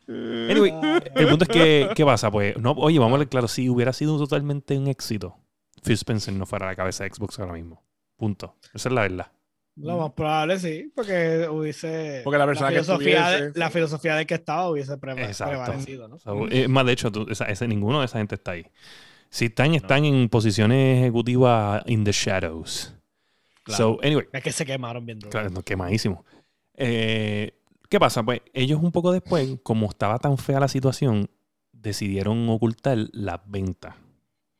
Anyway, el punto es que, ¿qué pasa? Pues, no, oye, vamos a ver claro, si hubiera sido totalmente un éxito, Phil Spencer no fuera la cabeza de Xbox ahora mismo. Punto. Esa es la verdad. Lo más probable sí, porque hubiese Porque la persona que filosofía, de, estuviese- la filosofía de que estaba hubiese pre- Exacto. prevalecido, ¿no? O sea, es más, de hecho, tú- esa- ese, ninguno de esa gente está ahí. Si están, están en posiciones ejecutivas in the shadows. So, anyway, Es que se quemaron bien duro. Claro, no, quemadísimo. Eh, ¿Qué pasa? Pues ellos un poco después, como estaba tan fea la situación, decidieron ocultar las ventas.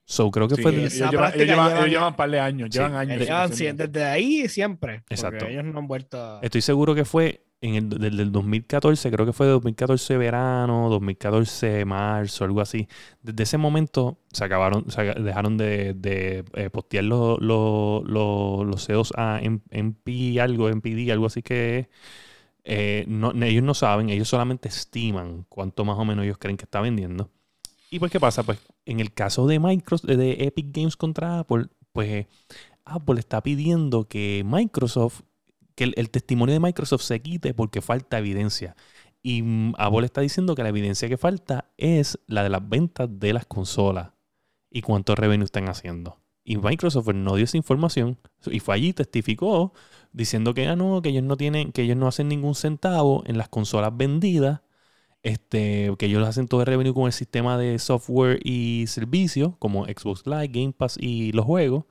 So, creo que Sí, fue... ellos, llevan, ellos llevan- llevan- ellos llevan un par de años, Sí. llevan años. Llevan desde ahí siempre. Porque Exacto. ellos no han vuelto a... Estoy seguro que fue en el del, del 2014, creo que fue de 2014 verano, 2014 marzo, algo así. Desde ese momento se acabaron, se dejaron de, de, eh, postear los, los, los, los CEOs a MP algo, MPD, algo así que. Eh, no, ellos no saben, ellos solamente estiman cuánto más o menos ellos creen que está vendiendo. Y pues, ¿qué pasa? Pues en el caso de Microsoft, de Epic Games contra Apple, pues Apple está pidiendo que Microsoft, que el, el testimonio de Microsoft se quite porque falta evidencia. Y mm, Apple está diciendo que la evidencia que falta es la de las ventas de las consolas y cuánto revenue están haciendo. Y Microsoft pues, no dio esa información y fue allí, testificó, diciendo que, ah, no, que ellos no tienen, que ellos no hacen ningún centavo en las consolas vendidas, este, que ellos hacen todo el revenue con el sistema de software y servicios, como Xbox Live, Game Pass y los juegos.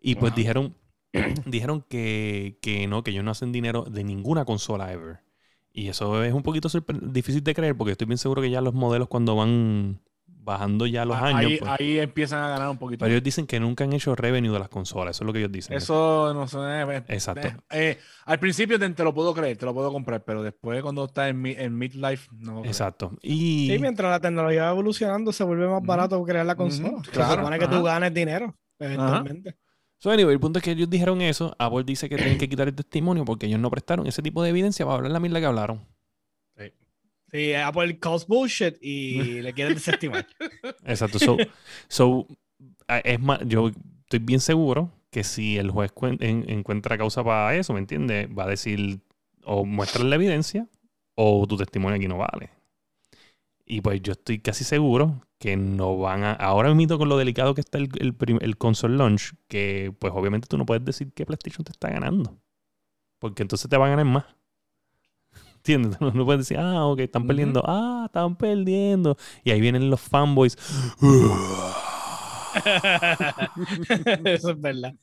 Y pues dijeron, dijeron que, que no, que ellos no hacen dinero de ninguna consola ever. Y eso es un poquito difícil de creer porque estoy bien seguro que ya los modelos cuando van bajando ya los años, ahí, pues, ahí empiezan a ganar un poquito. pero ellos dicen que nunca han hecho revenue de las consolas. Eso es lo que ellos dicen. Eso no sé. eh, Exacto. eh, eh, al principio te, te lo puedo creer, te lo puedo comprar, pero después cuando está en, mi- en midlife, no. Exacto. Y Sí, mientras la tecnología va evolucionando, se vuelve más barato crear la consola. Se claro, supone que ajá. tú ganes dinero, eventualmente. So, anyway, el punto es que ellos dijeron eso. Apple dice que tienen que quitar el testimonio porque ellos no prestaron ese tipo de evidencia para hablar la mierda que hablaron. Sí, Apple calls bullshit y le quieren desestimar. Exacto. So, so, a- es más, yo estoy bien seguro que si el juez cuen- en- encuentra causa para eso, ¿me entiendes? Va a decir o muestra la evidencia o tu testimonio aquí no vale. Y pues yo estoy casi seguro que no van a. Ahora mismo con lo delicado que está el, el, el console launch, que pues obviamente tú no puedes decir que PlayStation te está ganando. Porque entonces te va a ganar más. ¿Entiendes? No, no puedes decir, ah, ok, están perdiendo. Ah, están perdiendo. Y ahí vienen los fanboys. Eso es verdad.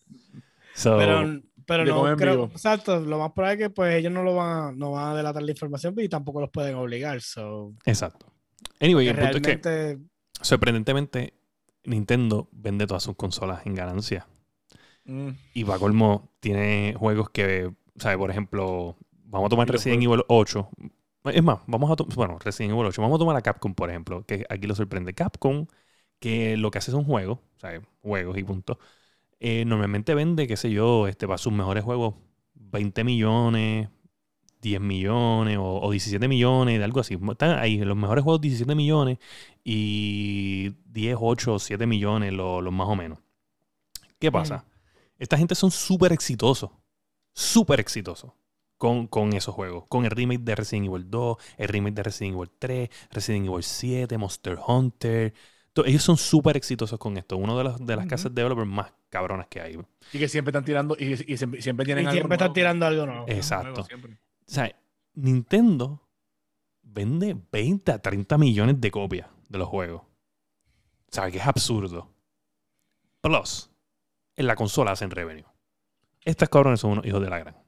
So, Pero, pero no creo. Exacto, lo más probable es que pues ellos no lo van a, no van a delatar la información y tampoco los pueden obligar. So, Exacto. Anyway, que el punto es que, sorprendentemente, Nintendo vende todas sus consolas en ganancia. Mm, Y para colmo, tiene juegos que, ¿sabes? Por ejemplo, vamos a tomar Resident Evil 8. Es más, vamos a tomar, bueno, Resident Evil 8. Vamos a tomar a Capcom, por ejemplo, que aquí lo sorprende. Capcom, que lo que hace son juegos, ¿sabes? Juegos y punto. Eh, normalmente vende, qué sé yo, este, para sus mejores juegos, 20 millones, 10 millones o, o 17 millones, de algo así. Están ahí, los mejores juegos 17 millones y 10, 8, 7 millones, lo- los más o menos. ¿Qué pasa? Esta gente son súper exitosos. Súper exitosos. Con, con esos juegos. Con el remake de Resident Evil 2, el remake de Resident Evil 3, Resident Evil 7, Monster Hunter. Ellos son súper exitosos con esto. Uno de, los, de las casas de developers más cabronas que hay. O Y que siempre están tirando, y, y siempre, siempre Y tienen algo siempre están tirando algo nuevo. Exacto. Nuevo siempre. sea, Nintendo vende 20 a 30 millones de copias de los juegos. O sea, que es absurdo. Plus, en la consola hacen revenue. Estos cabrones son unos hijos de la gran.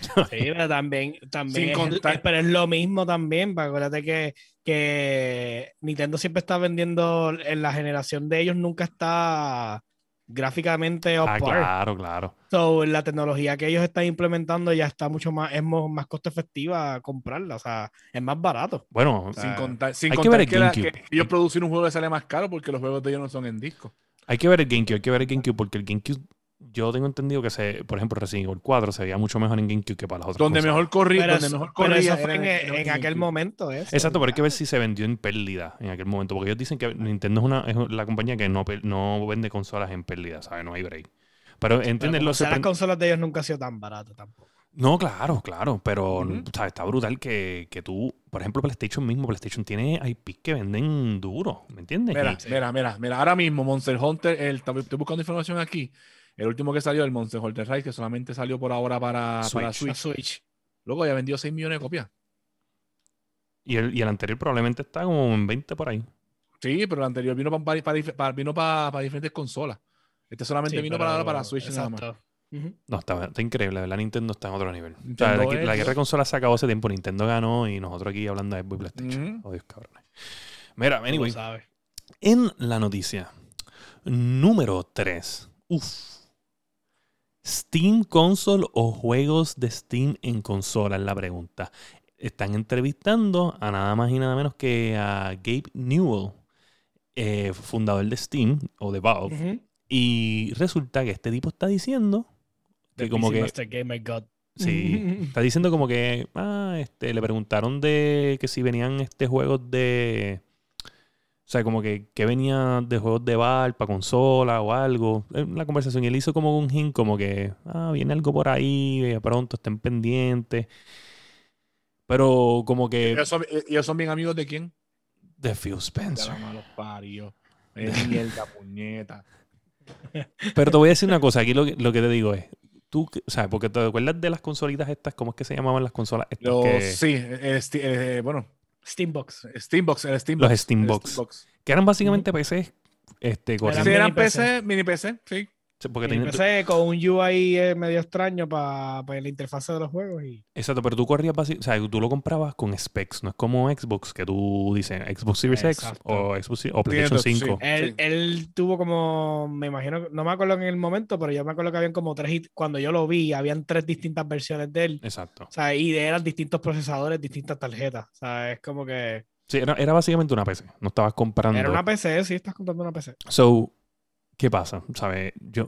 Sí, pero también, también Sin es, contar- es- pero es lo mismo también, acuérdate que, que Nintendo siempre está vendiendo en la generación de ellos nunca está gráficamente Ah, claro, claro. So, la tecnología que ellos están implementando ya está mucho más, es más costo efectiva comprarla, o sea, es más barato. Bueno, Sin contar, sin hay que contar ver que, el la- GameCube. que ellos producen un juego que sale más caro porque los juegos de ellos no son en disco. hay que ver el GameCube, hay que ver el GameCube porque el GameCube, yo tengo entendido que se, por ejemplo, Resident Evil 4 se veía mucho mejor en GameCube que para las otras Donde mejor corría, Pero, donde eso- mejor pero corría eso fue era en, aquel momento. eso. Exacto, pero hay que ver si se vendió en pérdida en aquel momento. Porque ellos dicen que Nintendo es, una, es la compañía que no, no vende consolas en pérdida, ¿sabes? No hay break. Pero entenderlo. como sea, las consolas de ellos nunca han sido tan baratas tampoco. No, claro, claro. Pero. ¿sabes? está brutal que, que tú, por ejemplo, PlayStation mismo, PlayStation tiene IP que venden duro, ¿me entiendes? Mira, Y- mira, mira, mira, ahora mismo Monster Hunter, el, estoy buscando información aquí. El último que salió, el Monster Hunter Rise, que solamente salió por ahora para Switch. La Switch. Switch. Luego ya vendió 6 millones de copias. Y, el, y el anterior probablemente está como en 20 por ahí. Sí, pero el anterior vino para, para, para- vino para, para diferentes consolas. Este solamente Sí, vino pero- para ahora para Switch nada más. No, está, está increíble. ¿verdad? Nintendo está en otro nivel. O sea, Nintendo la, la guerra de consolas se acabó hace tiempo. Nintendo ganó y nosotros aquí hablando de Xbox PlayStation. Ujú. Oh, Dios, cabrones. Mira, anyway. En la noticia número 3. Uf. Steam Console o juegos de Steam en consola es la pregunta. Están entrevistando a nada más y nada menos que a Gabe Newell, eh, fundador de Steam o de Valve. Y resulta que este tipo está diciendo que The como PC que... Master Gamer God. Sí, está diciendo como que, ah, este, le preguntaron de que si venían este juegos de, o sea, como que, que venía de juegos de bar para consola o algo, en la conversación y él hizo como un hint como que, ah, viene algo por ahí, de pronto estén pendientes, pero como que Ellos son, ellos son bien amigos de quién? de Phil De Spencer. malos parios. Eh, mierda, puñeta. Pero te voy a decir una cosa, aquí lo que, lo que te digo es, tú, o sea, porque te acuerdas de las consolitas estas, ¿cómo es que se llamaban las consolas estas? Que, Sí, el Sti- eh, bueno, Steambox. Steambox, el Steambox. Los Steambox. que eran básicamente PCs, este, Eran corriendo- Sí, eran PC. PC, mini PC, sí. Porque Y empecé con un UI medio extraño para la interfaz de los juegos. Y... Exacto, pero tú corrías basi- o sea, tú lo comprabas con specs, no es como Xbox que tú dices Xbox Series Exacto. X o Xbox o PlayStation Entiendo, 5. sí. Él, él tuvo como, me imagino, no me acuerdo en el momento, pero yo me acuerdo que habían como tres, cuando yo lo vi, habían tres distintas versiones de él. Exacto. O sea, y eran distintos procesadores, distintas tarjetas. O sea, es como que Sí, era, era básicamente una PC, no estabas comprando. era una PC, sí, estás comprando una PC. So, ¿qué pasa? ¿Sabes? Yo,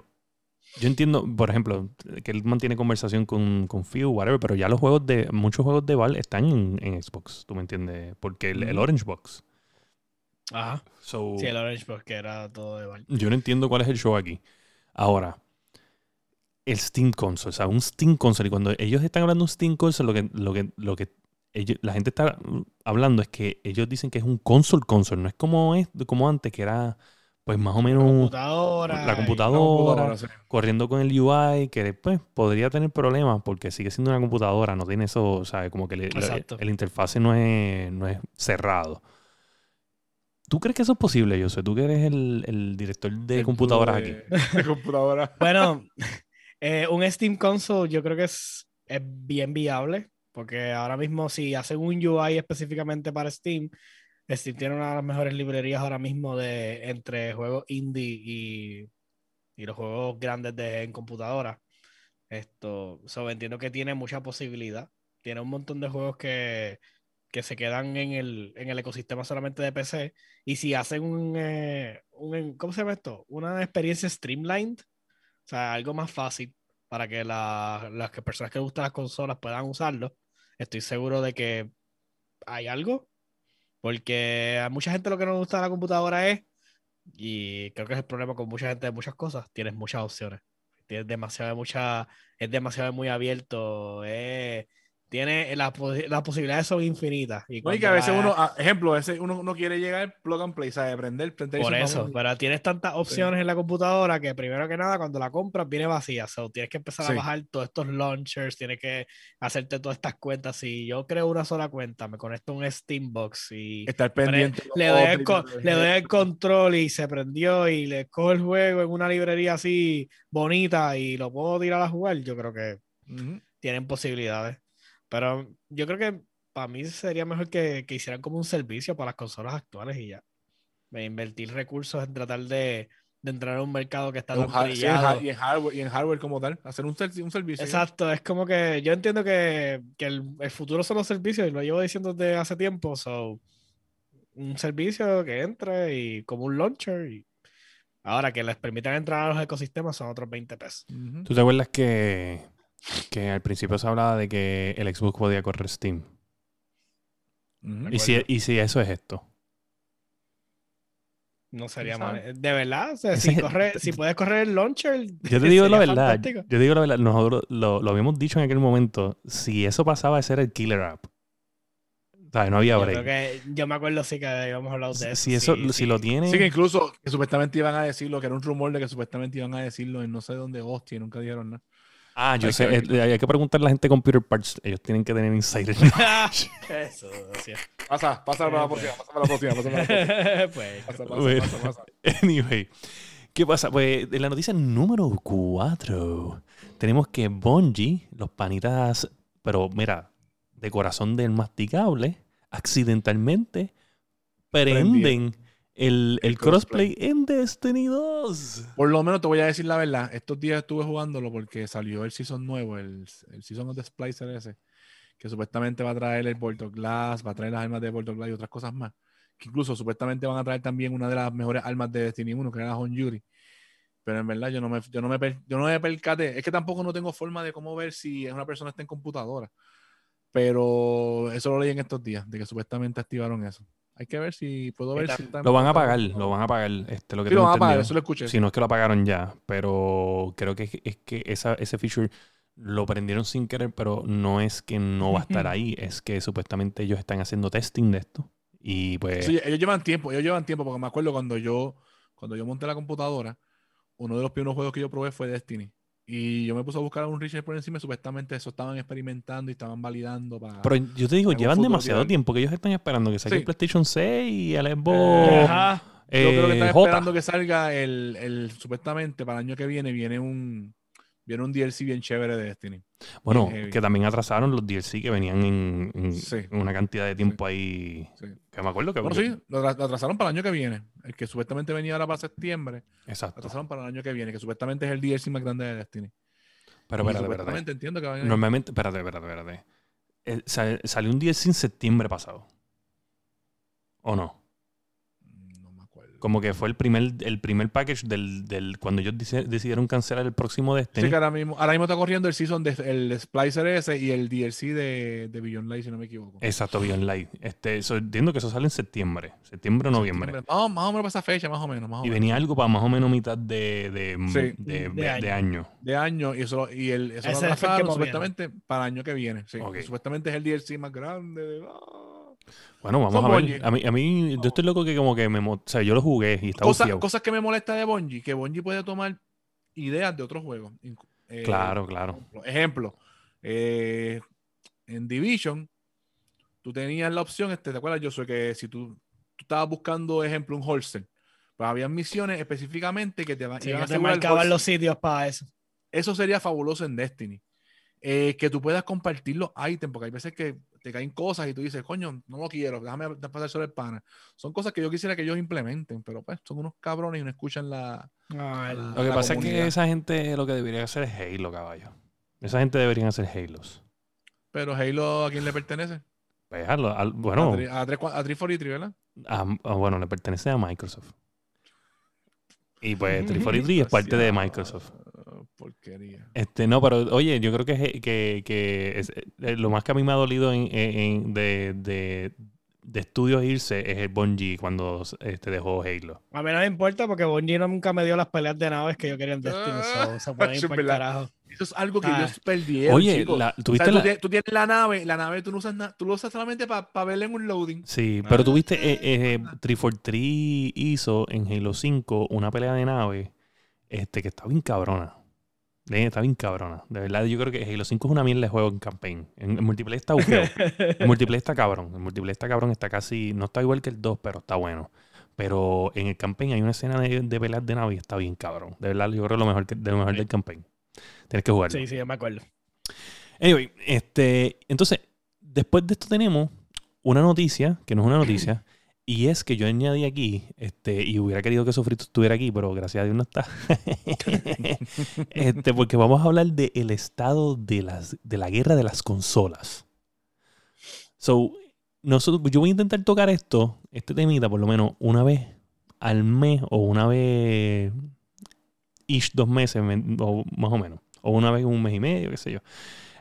yo entiendo, por ejemplo, que él mantiene conversación con, con Phil, whatever, pero ya los juegos de, muchos juegos de Valve están en, en Xbox, ¿tú me entiendes? Porque el, el. Orange Box. Ajá. So, Sí, el Orange Box, que era todo de Valve. Yo no entiendo cuál es el show aquí. Ahora, el Steam Console, o sea, un Steam Console, y cuando ellos están hablando de un Steam Console, lo que, lo que, lo que ellos- la gente está hablando es que ellos dicen que es un console console, no es como, es, como antes, que era pues más o menos Computadora. la computadora, computadora, sí. corriendo con el UI, que pues podría tener problemas porque sigue siendo una computadora, no tiene eso, o sea, como que Exacto. el interfase no es, no es cerrado. ¿Tú crees que eso es posible, José? ¿Tú que eres el, el director de El computadoras aquí? de- De computadora. Bueno, eh, un Steam Console yo creo que es, es bien viable, porque ahora mismo si hacen un UI específicamente para Steam, Steam tiene una de las mejores librerías ahora mismo de entre juegos indie y, y los juegos grandes de, en computadora. Esto, so, entiendo que tiene mucha posibilidad. Tiene un montón de juegos que, que se quedan en el, en el ecosistema solamente de PC. Y si hacen un, eh, un- ¿cómo se llama esto? Una experiencia streamlined, o sea, algo más fácil para que la- las personas que gustan las consolas puedan usarlo. Estoy seguro de que hay algo, porque a mucha gente lo que no gusta de la computadora es, y creo que es el problema con mucha gente de muchas cosas, tienes muchas opciones. tiene demasiado mucha, es demasiado muy abierto, tiene las posi- las posibilidades son infinitas. Y No, y que a veces uno, a- ejemplo, a veces uno no quiere llegar plug and play, ¿sabes? Prender, prender. Por eso, vamos- pero tienes tantas opciones en la computadora que primero que nada cuando la compras viene vacía. So, tienes que empezar Sí. a bajar todos estos launchers, tienes que hacerte todas estas cuentas. Si yo creo una sola cuenta, me conecto a un Steambox y Estar pendiente. le, doy el, co- le doy el control y se prendió y le cojo el juego en una librería así bonita y lo puedo tirar a jugar, yo creo que tienen posibilidades. Pero yo creo que para mí sería mejor que, que hicieran como un servicio para las consolas actuales y ya. De invertir recursos en tratar de, de entrar a un mercado que está Un tan hard- sí, en y, en hardware, y en hardware como tal, hacer un, un servicio. Exacto, es como que yo entiendo que, que el, el futuro son los servicios y lo llevo diciendo desde hace tiempo. So, un servicio que entre y como un launcher. Y ahora que les permitan entrar a los ecosistemas son otros 20 pesos. ¿Tú te acuerdas que, que al principio se hablaba de que el Xbox podía correr Steam? ¿Y si, y si eso es esto? No sería sabe? mal. De verdad, o sea, Ese si, es- corre- si puedes correr el launcher. Yo te digo la verdad. fantástico. Yo te digo la verdad. Nosotros lo, lo habíamos dicho en aquel momento. Si eso pasaba, ese era el killer app. O sea, no había Yo, break. creo que, yo me acuerdo sí que habíamos hablado de eso. Si, eso, sí, si sí. lo tiene. Sí, que incluso que supuestamente iban a decirlo, que era un rumor de que supuestamente iban a decirlo en no sé dónde, hostia, y nunca dijeron nada. Ah, yo Hay sé. que eh, hay que preguntarle a la gente de Computer Parts. Ellos tienen que tener insider. Eso, sí. Pasa, pasa para la próxima, pasa para la próxima, pasa para la próxima. pues, Pasa, pasa, Bueno. pasa, pasa. Anyway, ¿qué pasa? Pues en la noticia número 4 tenemos que Bungie, los panitas, pero mira, de corazón del masticable, accidentalmente prenden el, el El crossplay en Destiny 2. Por lo menos te voy a decir la verdad. Estos días estuve jugándolo porque salió el season nuevo, el, el season of the Splicer ese, que supuestamente va a traer el Volto Glass, va a traer las armas de Volto Glass y otras cosas más. Que incluso supuestamente van a traer también una de las mejores armas de Destiny 1, que era la Honjuri. Pero en verdad yo no me, yo no me, per- yo no me percaté. Es que tampoco no tengo forma de cómo ver si una persona está en computadora. Pero eso lo leí en estos días, de que supuestamente activaron eso. Hay que ver si puedo ver si está en Lo van a pagar, lo van a pagar. Este, lo que Sí, lo van a pagar, eso lo escuché. Si no es que lo apagaron ya, pero creo que es, es que esa, ese feature lo prendieron sin querer, pero no es que no va a estar ahí, es que supuestamente ellos están haciendo testing de esto. Y pues, Sí, ellos llevan tiempo, ellos llevan tiempo, porque me acuerdo cuando yo, cuando yo monté la computadora, uno de los primeros juegos que yo probé fue Destiny. Y yo me puse a buscar un Richard por encima y supuestamente eso estaban experimentando y estaban validando para... pero yo te digo, llevan demasiado tiempo que ellos están esperando que saque Sí. el PlayStation 6 y el Xbox Eh, Ajá. yo creo que eh, están J. esperando que salga el, el- supuestamente para el año que viene, viene un viene un DLC bien chévere de Destiny. Bueno, que también atrasaron los DLC que venían en, en- Sí. en una cantidad de tiempo ahí. Sí. Que me acuerdo que. Bueno, sí, lo, tra- lo atrasaron para el año que viene. El que supuestamente venía ahora para septiembre, lo Exacto. atrasaron para el año que viene, que supuestamente es el DLC más grande de Destiny. Pero Y espérate, espérate. entiendo que van a Normalmente, espérate, espérate, espérate. El- sal- salió un DLC en septiembre pasado. ¿O no? Como que fue el primer, el primer package del, del cuando ellos dice- decidieron cancelar el próximo Sí, Destiny. que ahora mismo, ahora mismo está corriendo el season de el Splicer ese y el DLC de, de Beyond Light, si no me equivoco. Exacto, Beyond Light. Este, eso, entiendo que eso sale en septiembre. Septiembre o noviembre. Más, más o menos para esa fecha, más o menos. Más o Y menos. venía algo para más o menos mitad de, de, Sí. de- De de- de año. año. De año y eso, y el, eso lo atrasaron supuestamente para el año que viene. Sí. Supuestamente es el DLC más grande. de- ah. Bueno, vamos Son a ver. Bungie. A mí, a mí yo estoy loco que como que me... O sea, yo lo jugué y estaba Cosas, cosas que me molesta de Bungie, que Bungie puede tomar ideas de otros juegos. Eh, Claro, claro. Ejemplo, eh, en Division, tú tenías la opción, este, ¿te acuerdas, Josué? Que si tú, tú estabas buscando, ejemplo, un holster, pues había misiones específicamente que te, Sí, iban a te marcaban los sitios para eso. Eso sería fabuloso en Destiny. Eh, que tú puedas compartir los ítems, porque hay veces que te caen cosas y tú dices, coño, no lo quiero, déjame pasar sobre el pana. Son cosas que yo quisiera que ellos implementen, pero pues son unos cabrones y no escuchan la. Ah, Lo que la pasa es que esa gente lo que debería hacer es Halo, caballo. Esa gente deberían hacer Halos. Pero Halo, ¿a quién le pertenece? Pues, al- al- bueno, A, tri- a, tres- a 343, ¿verdad? a- a- bueno, le pertenece a Microsoft. Y pues 343 es parte de Microsoft. Porquería. Este, no, pero oye, yo creo que, que, que es- eh, lo más que a mí me ha dolido en, en- en- de, de, de estudios irse es el Bungie cuando este, dejó Halo. A mí no me importa porque Bungie nunca me dio las peleas de naves que yo quería en Destiny. so, se pueden ir Eso es carajo. Eso algo que Ah. ellos perdieron. Oye, la- O sea, ¿tuviste tú, tienes, tú tienes la nave, la nave tú lo usas, na- tú lo usas solamente para verla en un loading. Sí, Ah. pero tuviste, eh, eh, 343 hizo en Halo 5 una pelea de nave este, que está bien cabrona. Está bien cabrona. De verdad, yo creo que Halo 5 es una mierda de juego en campaign. En, en multiplayer está bufeo. El multiplayer está cabrón. El multiplayer está cabrón. Está casi. No está igual que el 2, pero está bueno. Pero en el campaign hay una escena de, de peleas de nave y está bien cabrón. De verdad, yo creo que lo mejor, que- de lo mejor Sí. del campaign. Tienes que jugarlo. Sí, sí, yo me acuerdo. Anyway, este, entonces, después de esto tenemos una noticia, que no es una noticia, y es que yo añadí aquí, este, y hubiera querido que Sofrito estuviera aquí, pero gracias a Dios no está. este, porque vamos a hablar del estado de, las, de la guerra de las consolas. So, nosotros, yo voy a intentar tocar esto, este temita, por lo menos una vez al mes o una vez ish dos meses, más o menos. O una vez un mes y medio, qué sé yo.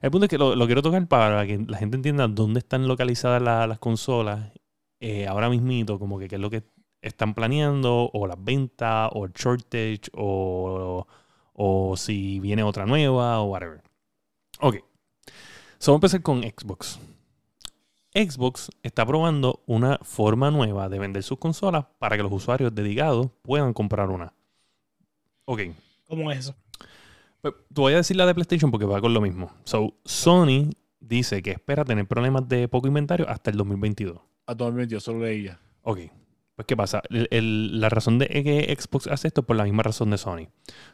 El punto es que lo, quiero tocar para que la gente entienda dónde están localizadas la- las consolas eh, ahora mismito, como que qué es lo que están planeando, o las ventas, o el shortage, o, o si viene otra nueva, o whatever. Ok. So, vamos a empezar con Xbox. Xbox está probando una forma nueva de vender sus consolas para que los usuarios dedicados puedan comprar una. Ok. ¿Cómo es eso? Pues, Te voy a decir la de PlayStation porque va con lo mismo. So, Sony dice que espera tener problemas de poco inventario hasta el 2022. A 2022, solo leía. Ok. Pues, ¿qué pasa? El- el- la razón de que Xbox hace esto es por la misma razón de Sony.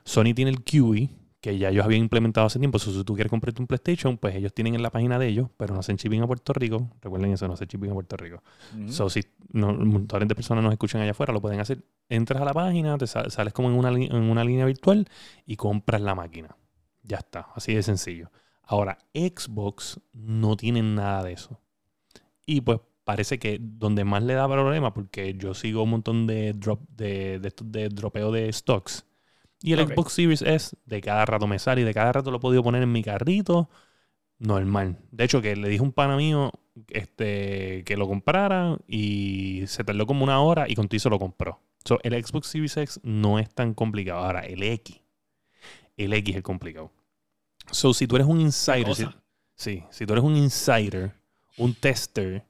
Sony tiene el QE, que ya ellos habían implementado hace tiempo. So, si tú quieres comprarte un PlayStation, pues ellos tienen en la página de ellos, pero no hacen shipping a Puerto Rico. Recuerden eso, no hacen shipping a Puerto Rico. Ujú. So, si no, montones de personas nos escuchan allá afuera, lo pueden hacer. Entras a la página, te sa- sales como en una, en una línea virtual y compras la máquina. Ya está, así de sencillo. Ahora, Xbox no tiene nada de eso. Y pues parece que donde más le da problema, porque yo sigo un montón de drop de, de dropeo de stocks. Y el. Xbox Series S de cada rato me sale y de cada rato lo he podido poner en mi carrito. Normal. De hecho, que le dije a un pana mío este, que lo comprara y se tardó como una hora y contigo se lo compró. So, el Xbox Series X no es tan complicado. Ahora, el X. El X es complicado. So, si tú eres un insider, si, sí, si tú eres un insider, un tester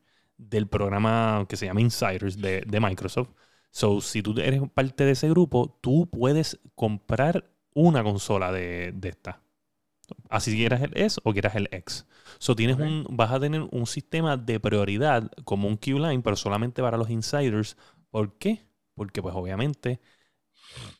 del programa que se llama Insiders de, de Microsoft, so, si tú eres parte de ese grupo, tú puedes comprar una consola de, de esta. Así quieras el S o quieras el X. So, tienes un, vas a tener un sistema de prioridad como un Q-Line, pero solamente para los insiders. ¿Por qué? Porque pues obviamente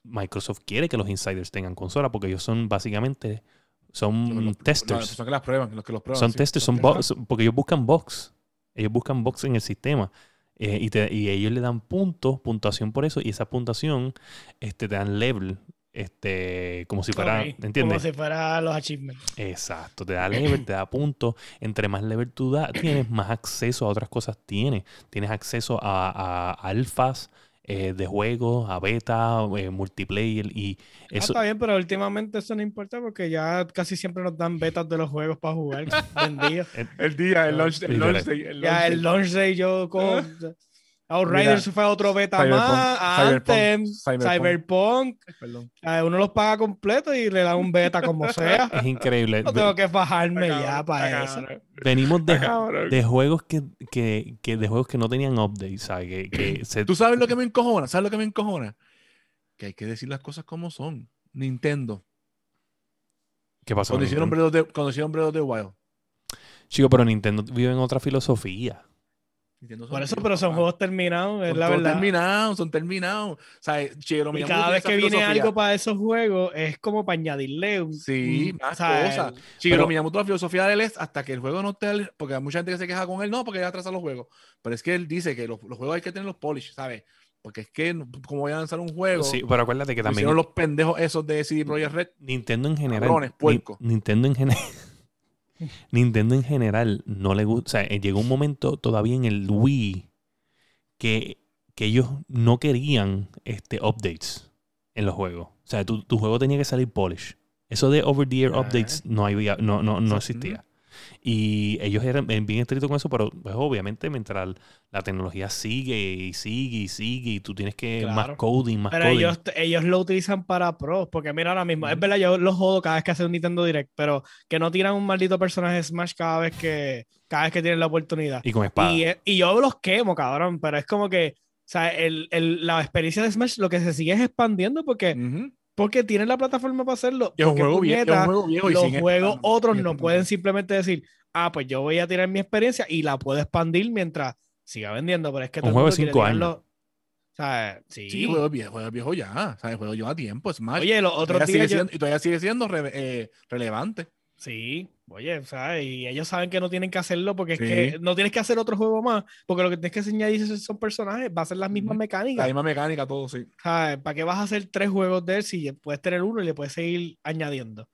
Microsoft quiere que los insiders tengan consola porque ellos son básicamente son Los- testers. Son que las prueban, los que los prueban. Son sí. testers, son son- porque ellos buscan box. Ellos buscan box en el sistema. Eh, y, te- y ellos le dan puntos, puntuación por eso, y esa puntuación este, te dan level, este, como si fuera, ¿entiendes? Como si fuera los achievements. Exacto, te da level, te da puntos. Entre más level tú da, tienes, más acceso a otras cosas tienes. Tienes acceso a, a alfas eh, de juegos, a beta, eh, multiplayer y Ah, eso. está bien, pero últimamente eso no importa porque ya casi siempre nos dan betas de los juegos para jugar vendidos. El día, el launch, el Literal. launch day. El ya launch el day. launch day yo con Outriders fue otro beta Cyberpunk- más, Cyberpunk- Anthem, Cyberpunk. Cyberpunk, Perdón. uno los paga completo y le dan un beta como sea. Es increíble. No tengo que bajarme ya para eso. cabrón. Venimos de, juegos que, que, que de juegos que no tenían updates, ¿sabes? Que, que se, ¿Tú sabes lo que me encojona? ¿Sabes lo que me encojona? Que hay que decir las cosas como son. Nintendo. ¿Qué pasó? Cuando hicieron Breath of the Wild. Chico, pero Nintendo vive en otra filosofía. Nintendo son Por eso, pero son juegos terminados, es Son la verdad. terminados, son terminados. O sea, Shigeru Y cada vez que viene algo para esos juegos es como para añadirle un. Sí, más cosas. Pero- Miyamoto, la filosofía de él es hasta que el juego no esté. al- Porque hay mucha gente que se queja con él, no, porque ya atrasa los juegos. Pero es que él dice que los, los juegos hay que tenerlos polish, ¿sabes? Porque es que, como voy a lanzar un juego, Sí, pero acuérdate que también hicieron los pendejos esos de CD Projekt Red. Nintendo en general. Cabrones, Ni- puerco. Nintendo en general. Nintendo en general no le gusta. O sea, eh, llegó un momento todavía en el Wii que, que ellos no querían este, updates en los juegos. O sea, tu, tu juego tenía que salir polish. Eso de over the air updates no, había, no, no, no existía. Y ellos eran bien estrictos con eso, pero pues, obviamente mientras la tecnología sigue y sigue y sigue y tú tienes que más Claro. coding, más Pero coding. ellos, ellos lo utilizan para pros, porque mira ahora mismo, es Ujú. verdad, yo los jodo cada vez que hacen un Nintendo Direct, pero que no tiran un maldito personaje de Smash cada vez que, cada vez que tienen la oportunidad. Y con espada. Y, y yo los quemo, cabrón, pero es como que, o sea, el, el- la experiencia de Smash lo que se sigue es expandiendo porque. Porque tienen la plataforma para hacerlo. Es un juego viejo, es un puñeta, juego viejo y los juegos otros no pueden simplemente decir, ah, pues yo voy a tirar mi experiencia y la puedo expandir mientras siga vendiendo, pero es que Un todo juego de mundo quiere cinco tirarlo- años. O sea, sí. Sí, juego viejo, juego viejo ya. O sea, el juego lleva tiempo, Smash. Oye, los otros días yo- siendo, y todavía sigue siendo re- eh, relevante. Sí, oye, ¿sabes? Y ellos saben que no tienen que hacerlo porque Sí. es que no tienes que hacer otro juego más, porque lo que tienes que añadir son personajes, va a ser las mismas Ujú. La mecánicas. misma mecánica, todo, sí. ¿sabes? ¿Para qué vas a hacer tres juegos de él si puedes tener uno y le puedes seguir añadiendo?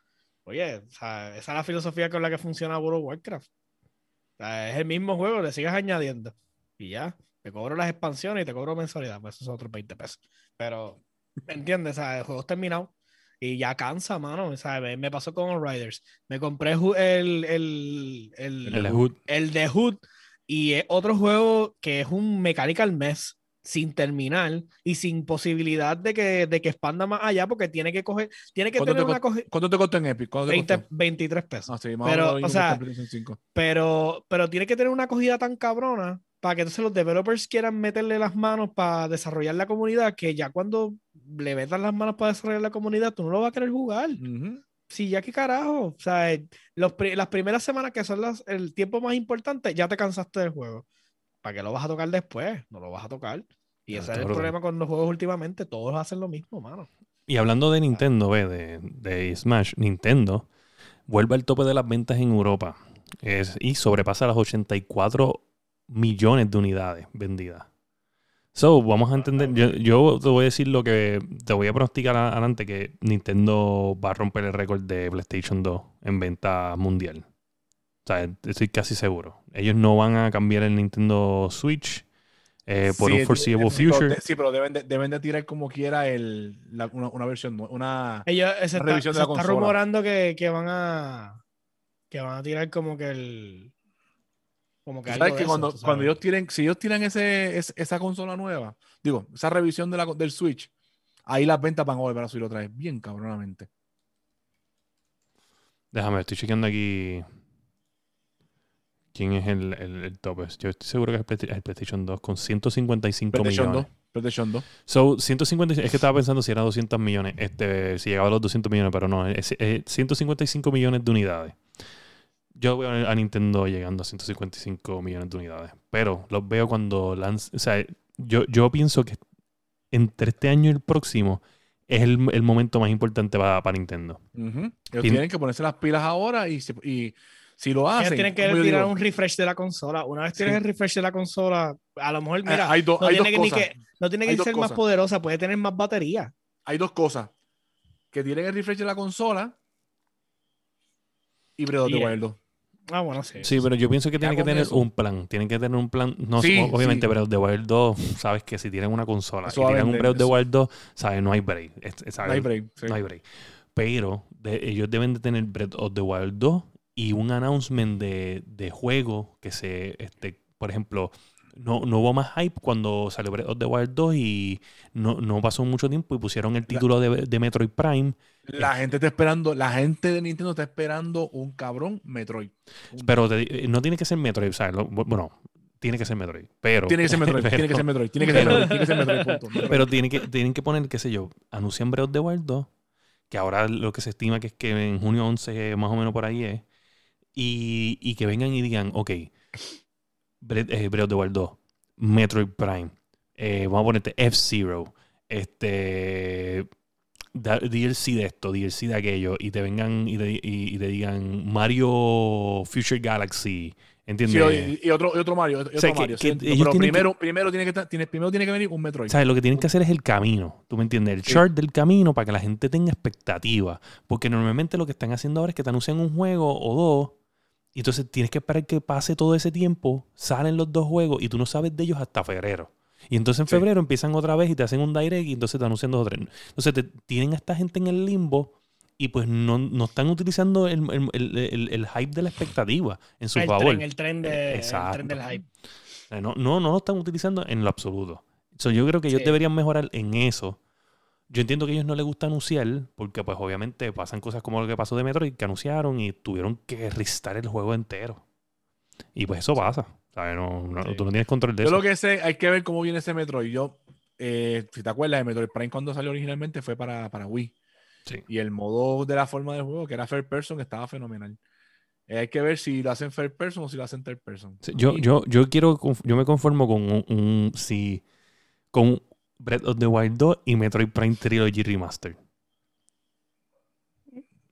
Oye, o sea, esa es la filosofía con la que funciona World of Warcraft. O sea, es el mismo juego, le sigues añadiendo. Y ya, te cobro las expansiones y te cobro mensualidad, pues esos son otros 20 pesos. Pero, ¿me entiendes? O sea, el juego es terminado. Y ya cansa, mano. O sea, me, pasó con Riders. Me compré el, el, el, El Hood. el de Hood y es otro juego que es un Mechanical Mess sin terminar y sin posibilidad de que, de que expanda más allá porque tiene que coger, tiene que ¿Cuánto tener te una coge- ¿Cuánto te costó en Epic? ¿Cuánto te 20 costó? 23 pesos. Ah, sí, Pero, o menos lo mismo o que sea, está en PlayStation 5. Pero, pero tiene que tener una acogida tan cabrona para que entonces los developers quieran meterle las manos para desarrollar la comunidad que ya cuando le metan las manos para desarrollar la comunidad tú no lo vas a querer jugar. Ujú. Sí, ya qué carajo. O sea, los las primeras semanas que son las, el tiempo más importante, ya te cansaste del juego. ¿Para qué lo vas a tocar después? No lo vas a tocar. Y Ya, ese es el problema con los juegos últimamente. Todos hacen lo mismo, mano. Y hablando de Nintendo, ve, de, de Smash, Nintendo vuelve al tope de las ventas en Europa es- y sobrepasa las 84 millones de unidades vendidas. So, vamos a entender, yo, yo te voy a decir lo que te voy a pronosticar adelante que Nintendo va a romper el récord de PlayStation 2 en venta mundial. O sea, estoy casi seguro. Ellos no van a cambiar el Nintendo Switch eh, por Sí, un foreseeable future. sí, pero deben de, deben de tirar como quiera el, la- una, una versión, una... Ellos eh, se, Una está, revisión de se la está consola. rumorando que, que van a que van a tirar como que el como que sabes de que eso, cuando, cuando ellos tienen, si ellos tiran ese, es- esa consola nueva, digo, esa revisión de la, del Switch, ahí las ventas van a volver a subir otra vez, bien cabronamente. Déjame, estoy chequeando aquí. ¿Quién es el, el, el top? Yo estoy seguro que es el, Play- el PlayStation 2 con 155 PlayStation millones. 2, PlayStation 2. So, 155, es que estaba pensando si era 200 millones, este, si llegaba a los 200 millones, pero no, es, es 155 millones de unidades. Yo veo a Nintendo llegando a 155 millones de unidades, pero los veo cuando lanz, o sea, yo, yo pienso que entre este año y el próximo es el, el momento más importante para, para Nintendo. Ellos Tien- tienen que ponerse las pilas ahora y, se- y si lo Ellos hacen, tienen que tirar un refresh de la consola. Una vez tienes Sí. el refresh de la consola, a lo mejor, eh, mira, hay, do- no hay dos tiene que ni cosas. que- no tiene hay que dos ser más poderosa, puede tener más batería. Hay dos cosas. Que tienen el refresh de la consola y Breath of the Y, eh, Wild 2. Ah, bueno, sí. Sí, pero yo pienso que tienen que tener eso. un plan. Tienen que tener un plan. No, Sí, obviamente, sí. Breath of the Wild 2, sabes que si tienen una consola Eso y tienen un Breath of the. Wild 2, sabes, no hay break. No hay break. sí. No hay break. Pero de- ellos deben de tener Breath of the Wild 2 y un announcement de, de juego que se, este, por ejemplo, no, no hubo más hype cuando salió Breath of the Wild 2 y no, no pasó mucho tiempo y pusieron el título de, de Metroid Prime. La gente está esperando, la gente de Nintendo está esperando un cabrón Metroid. Un- Pero te- eh, no tiene que ser Metroid, ¿sabes? Bueno, tiene que ser Metroid, pero... tiene que ser Metroid, tiene que ser Metroid, tiene que ser Metroid, tiene que ser Metroid, punto. Metroid. Pero tienen que, tienen que poner, qué sé yo, anuncian Breath of the Wild 2, que ahora lo que se estima que es que en junio 11 más o menos por ahí es, y, y que vengan y digan, ok, Breath, eh, Breath of the Wild 2, Metroid Prime, eh, vamos a ponerte F-Zero, este DLC de esto, DLC de aquello, y te vengan y te, y- y te digan Mario Future Galaxy, ¿entiendes? Sí, y, y otro, y otro Mario, y otro sea, Mario. que sí, pero que- primero, primero, tiene que estar- tiene, primero tiene que venir un Metroid. ¿Sabes? Lo que tienen que hacer es el camino. ¿Tú me entiendes? El Sí. chart del camino para que la gente tenga expectativa. Porque normalmente lo que están haciendo ahora es que te anuncian un juego o dos. Y entonces tienes que esperar que pase todo ese tiempo. Salen los dos juegos y tú no sabes de ellos hasta febrero. Y entonces en Sí. febrero empiezan otra vez y te hacen un direct y entonces te anuncian dos o tres. Entonces te, tienen a esta gente en el limbo y pues no, no están utilizando el, el- el- el- hype de la expectativa en su favor. tren, el tren, de, Eh, exacto. tren del hype. Sea, No, no, no lo están utilizando en lo absoluto. So, yo creo que ellos Sí. deberían mejorar en eso. Yo entiendo que a ellos no les gusta anunciar, porque pues obviamente pasan cosas como lo que pasó de Metroid, que anunciaron y tuvieron que restar el juego entero. Y pues eso pasa. ¿sabes? No, no- Sí. Tú no tienes control de Yo eso. lo que sé, hay que ver cómo viene ese Metroid. Yo, eh, si te acuerdas, de Metroid Prime cuando salió originalmente fue para, para Wii. Sí. Y el modo de la forma del juego, que era Fair Person, estaba fenomenal. Eh, hay que ver si lo hacen Fair Person o si lo hacen Third Person. Sí, Yo, yo, yo quiero, yo me conformo con un, un- si, con Breath of the Wild 2 y Metroid Prime Trilogy Remaster.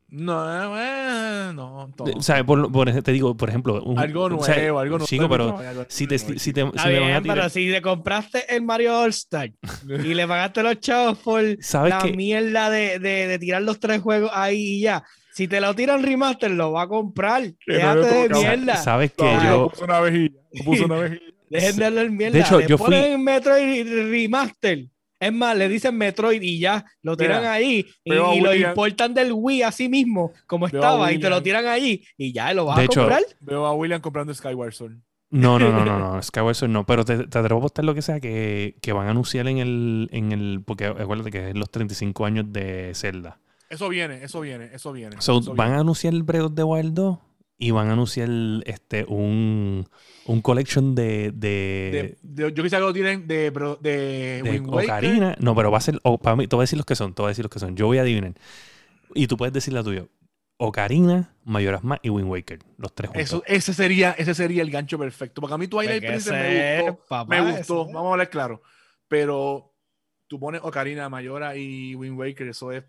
No, eh, no, todo. O sea, por, por te digo, por ejemplo, un- algo o nuevo, sea, algo nuevo. Chico, pero algo si te, nuevo, si te, si Está me van a bien, tirar- pero si te compraste el Mario All Star y le pagaste los chavos por ¿Sabes la mierda de, de, de tirar los tres juegos ahí y ya. Si te lo tiran remaster, lo va a comprar. Déjate de mierda. Sabes que No, yo, puso una vejilla. Puso una vejilla. Dejen de hablar mierda. De hecho, Le yo fui- ponen Metroid Remaster. Es más, le dicen Metroid y ya, lo tiran Mira, ahí y, a lo importan del Wii así mismo, como Veo a estaba, y te lo tiran allí y ya lo vas De a hecho, comprar. Veo a William comprando Skyward Sword. no, no, no, no, no, Skyward Sword no, pero te, te atrevo a apostar lo que sea que, que van a anunciar en el, en el, porque acuérdate que es los 35 años de Zelda. Eso viene, eso viene, eso viene. So, eso van viene. a anunciar el Breath of the Wild 2 y van a anunciar este, un, un collection de, de, De- de- yo quisiera que lo tienen de, de, de Wind Waker. Ocarina. No, pero va a ser, o para mí, te voy a decir los que son, te voy a decir los que son. Yo voy a adivinar. Y tú puedes decir la tuya. Ocarina, Mayoras Más y Wind Waker. Los tres juntos. Eso, ese, sería, ese sería el gancho perfecto. Porque a mí Twilight Porque Princess me gustó. papá, me gustó, ese es. vamos a hablar claro. Pero tú pones Ocarina, Mayora y Wind Waker, eso es.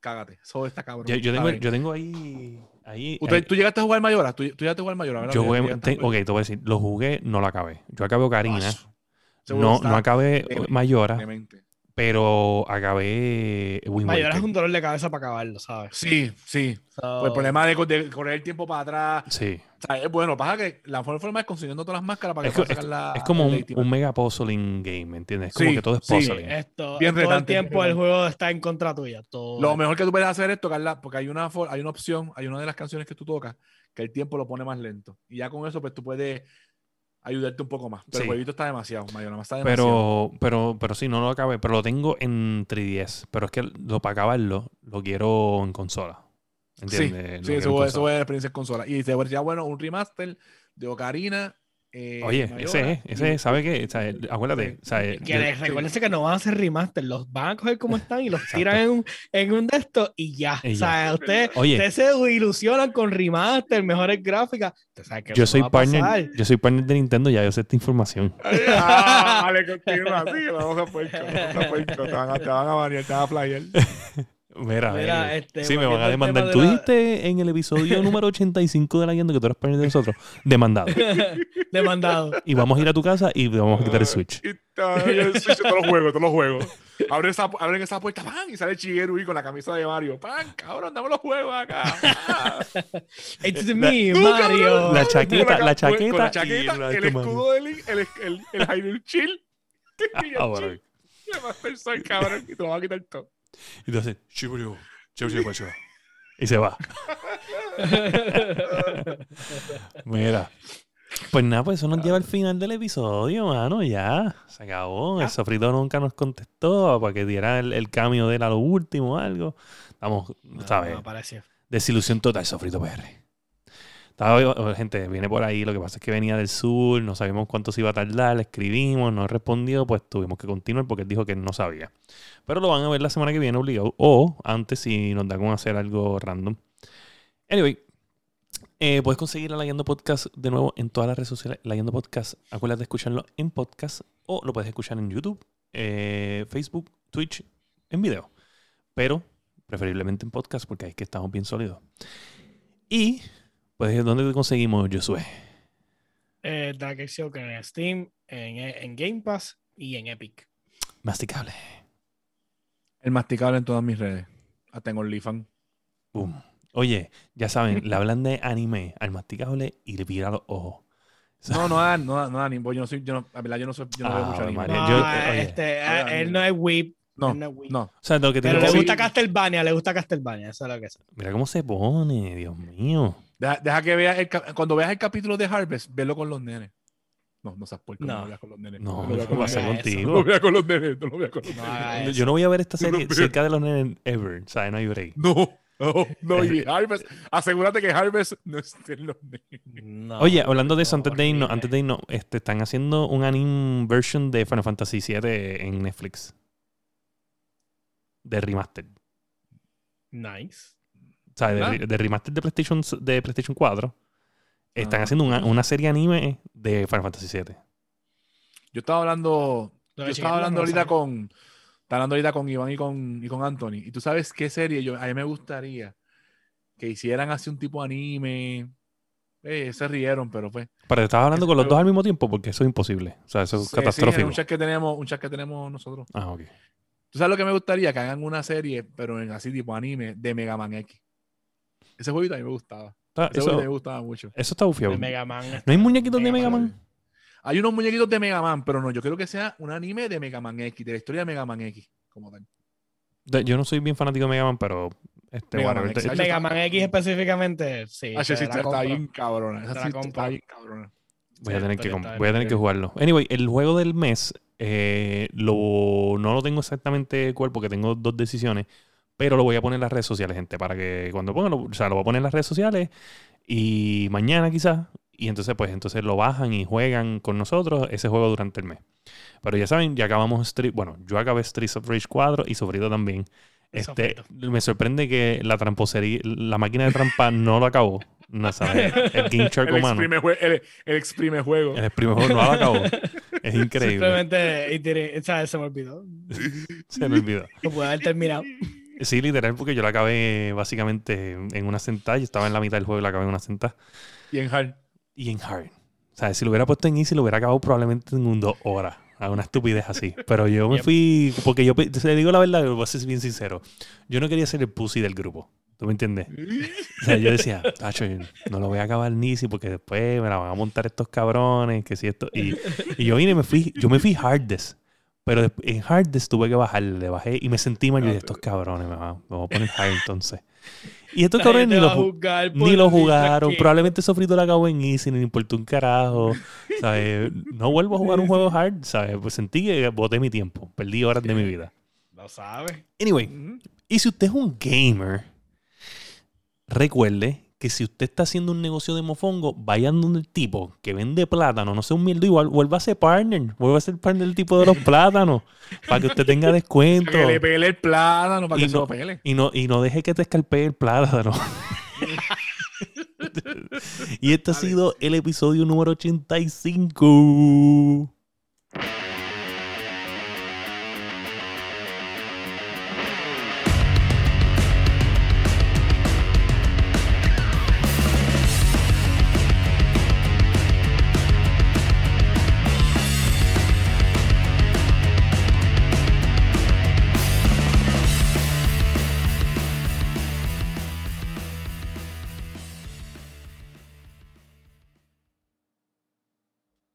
Cágate, eso está cabrón. yo, yo tengo, yo tengo ahí. Ahí, ¿Usted- ahí- ¿Tú llegaste a jugar Mayora? ¿Tú, tú llegaste a jugar Mayora? yo ¿Tú jugué- te- ok, te voy a decir. Lo jugué, no lo acabé. Yo acabé Ocarina. Ah, No, no acabé Mayora, demente. Pero acabé Wind Mayor es un dolor de cabeza para acabarlo, ¿sabes? Sí, sí. So, Pues el problema de, de correr el tiempo para atrás. Sí. O sea, es bueno, pasa que la mejor forma es consiguiendo todas las máscaras para que Es, sacar la. es como un, mega puzzling game, ¿me entiendes? Es como Sí, que todo es sí. puzzling. Esto, Bien todo el retante, tiempo el juego está en contra tuya. Todo Lo mejor que tú puedes hacer es tocarla, porque hay una, hay una opción, hay una de las canciones que tú tocas que el tiempo lo pone más lento. Y ya con eso, pues tú puedes ayudarte un poco más. Pero Sí. el jueguito está demasiado, Mayor, está demasiado. Pero, pero, pero sí, no lo acabé. Pero lo tengo en 3DS. Pero es que lo para acabarlo, lo quiero en consola. sí, ¿Entiendes? Sí, en eso, es experiencia en consola. Y te sería bueno un remaster de Ocarina. Eh, Oye, Mayora ese es, ese y- es, ¿sabe qué? O sea, acuérdate. O sea, Que les- recuérdense que no van a hacer remaster, los van a coger como están y los Exacto. tiran en un, en un de estos y ya. Y o sea, ustedes Oye. ustedes se ilusionan con remaster, mejores gráficas. Usted sabe que yo soy partner, yo soy partner de Nintendo, ya yo sé esta información. Ah, vale, continúa así, vamos a puerco, vamos a puerco, te van a, te van a banear, te van a flyer. Mira, Mira, eh, este, sí, me van a demandar. Tú de la- en el episodio número 85 de la guiando que tú eres partner de nosotros. Demandado. Demandado. Y vamos a ir a tu casa y vamos a quitar el Switch. Y está- el Switch, todos los juegos, todos los juegos. Abren esa, abren esa puerta, ¡pam! Y sale Shigeru y con la camisa de Mario. ¡Pam! Cabrón, dame los juegos acá. Ah. It's La- me, Tú, Mario. La chaqueta, la chaqueta. Con la chaqueta, la- el este escudo de Link, el, el, el Hyrule Chill. Ah, bueno. Y el Master Sword, cabrón. Y te lo va a quitar todo. Y tú haces, "Shiburu, shiburu, shiburu". Y se va. Mira. Pues nada, pues eso nos lleva al final del episodio, mano. Ya, se acabó. El sofrito nunca nos contestó para que diera el, el cambio de él a lo último o algo. Estamos, ¿sabes? No. Desilusión total, sofrito PR. Gente, viene por ahí. Lo que pasa es que venía del sur, no sabíamos cuánto se iba a tardar. Le escribimos, no respondió, pues tuvimos que continuar porque él dijo que no sabía. Pero lo van a ver la semana que viene obligado. O antes si nos da con hacer algo random. Anyway, eh, puedes conseguir a La Guiando Podcast de nuevo en todas las redes sociales. La Guiando Podcast, acuérdate de escucharlo en podcast o lo puedes escuchar en YouTube, eh, Facebook, Twitch, en video. Pero preferiblemente en podcast porque es que estamos bien sólidos. Y, pues, ¿dónde te conseguimos, Josué? Eh, Dark Exio que en Steam, en, en Game Pass y en Epic. Masticable. El masticable en todas mis redes. Hasta en OnlyFans. Boom. Oye, ya saben, le hablan de anime al masticable y le pira los ojos. No, no, no, no, no, anime. Yo no soy, yo no, la verdad, yo no soy, yo no veo Ah, mucho anime. No, yo- oye. este, Oye, él no es whip. No, No es Wii. no. O sea, lo que Pero le Sí. gusta Castlevania, le gusta Castlevania, eso es lo que es. Mira cómo se pone, Dios mío. Deja, deja que veas el cuando veas el capítulo de Harvest, velo con los nenes. No, no seas puerco, no, No. lo veas con los nenes. No, lo no veas con va a los ser hagas nenes. eso. No contigo. lo veas con los nenes, no lo veas con los No nenes. haga Yo no voy a ver esta no serie cerca de los nenes ever. O sea, no hay break. No, no, no. Y Harvest, asegúrate que Harvest no esté en los nenes. No, Oye, hablando de eso, no, antes de irnos, antes de irnos, este, están haciendo un anime version de Final Fantasy VII en Netflix. De remaster. Nice. O sea, de, de remaster de PlayStation, de PlayStation 4. Están Ah. haciendo una, una serie anime de Final Fantasy VII. Yo estaba hablando, yo de estaba hablando ahorita sabe. con, estaba hablando ahorita con Iván y con, y con Anthony. Y tú sabes qué serie yo, a mí me gustaría que hicieran así un tipo anime. Eh, se rieron, pero pues. Pero estaba hablando con los dos al mismo tiempo porque eso es imposible. O sea, eso es Sí, sí, catastrófico. un chat que tenemos, un chat que tenemos nosotros. Ah, ok. ¿Tú sabes lo que me gustaría? Que hagan una serie, pero en así tipo anime, de Mega Man X. Ese jueguito a mí me gustaba. Está- Ese jueguito me eso, gustaba mucho. eso está bufiado. De Mega Man. ¿No hay muñequitos de Mega Man. Man? Hay unos muñequitos de Mega Man, pero no, yo creo que sea un anime de Mega Man X, de la historia de Mega Man X, como tal. De- Yo no soy bien fanático de Mega Man, pero este, Mega bueno, Man este- X. Mega Man X específicamente, sí. Ah, sí, sí, está, bien cabrona. Esa sí está bien cabrona. voy a tener que, voy a tener jugarlo. Anyway, el juego del mes eh, lo, no lo tengo exactamente cuál porque tengo dos decisiones, pero lo voy a poner en las redes sociales, gente, para que cuando ponga, lo- o sea, lo voy a poner en las redes sociales y mañana quizás, y entonces pues entonces lo bajan y juegan con nosotros ese juego durante el mes. Pero ya saben, ya acabamos Street, bueno, yo acabé Streets of Rage 4 y Sofrito también. Este, Sofrito. me sorprende que la tramposería, la máquina de trampa no lo acabó. No sabes, el Game Shark El humano. exprime, el, el exprime juego. El primer juego no lo acabó. Es increíble. Simplemente, o sea, se me olvidó. Se me olvidó. No pude haber terminado. Sí, literal, porque yo la acabé básicamente en una sentada. Yo estaba en la mitad del juego y la acabé en una sentada. Y en Hard. Y en hard. O sea, si lo hubiera puesto en easy, lo hubiera acabado probablemente en un dos horas. A una estupidez así. Pero yo me fui. Porque yo, te digo la verdad, voy a ser bien sincero. Yo no quería ser el pussy del grupo. ¿Tú me entiendes? O sea, yo decía, Tacho, no lo voy a acabar ni easy porque después me la van a montar estos cabrones, que si esto. Y, y yo vine y me fui, yo me fui hardest. Pero en hardest tuve que bajar, le bajé y me sentí mal. Yo dije, estos cabrones, me van, me voy a poner hard entonces. Y estos cabrones ni lo, ni lo jugaron. Probablemente Sofrito la acabó en easy, ni le importó un carajo. ¿sabes? No vuelvo a jugar un juego hard, ¿sabes? Pues sentí que boté mi tiempo. Perdí horas de mi vida. Lo sabes. Anyway, y si usted es un gamer, recuerde que si usted está haciendo un negocio de mofongo, vayan donde el tipo que vende plátano, no sea un mierda igual, vuelva a ser partner, vuelva a ser partner del tipo de los plátanos, para que usted tenga descuento. Que le pele el plátano para Y que se no- lo pele. Y no, y no deje que te escalpee el plátano. y este ha sido el episodio número 85.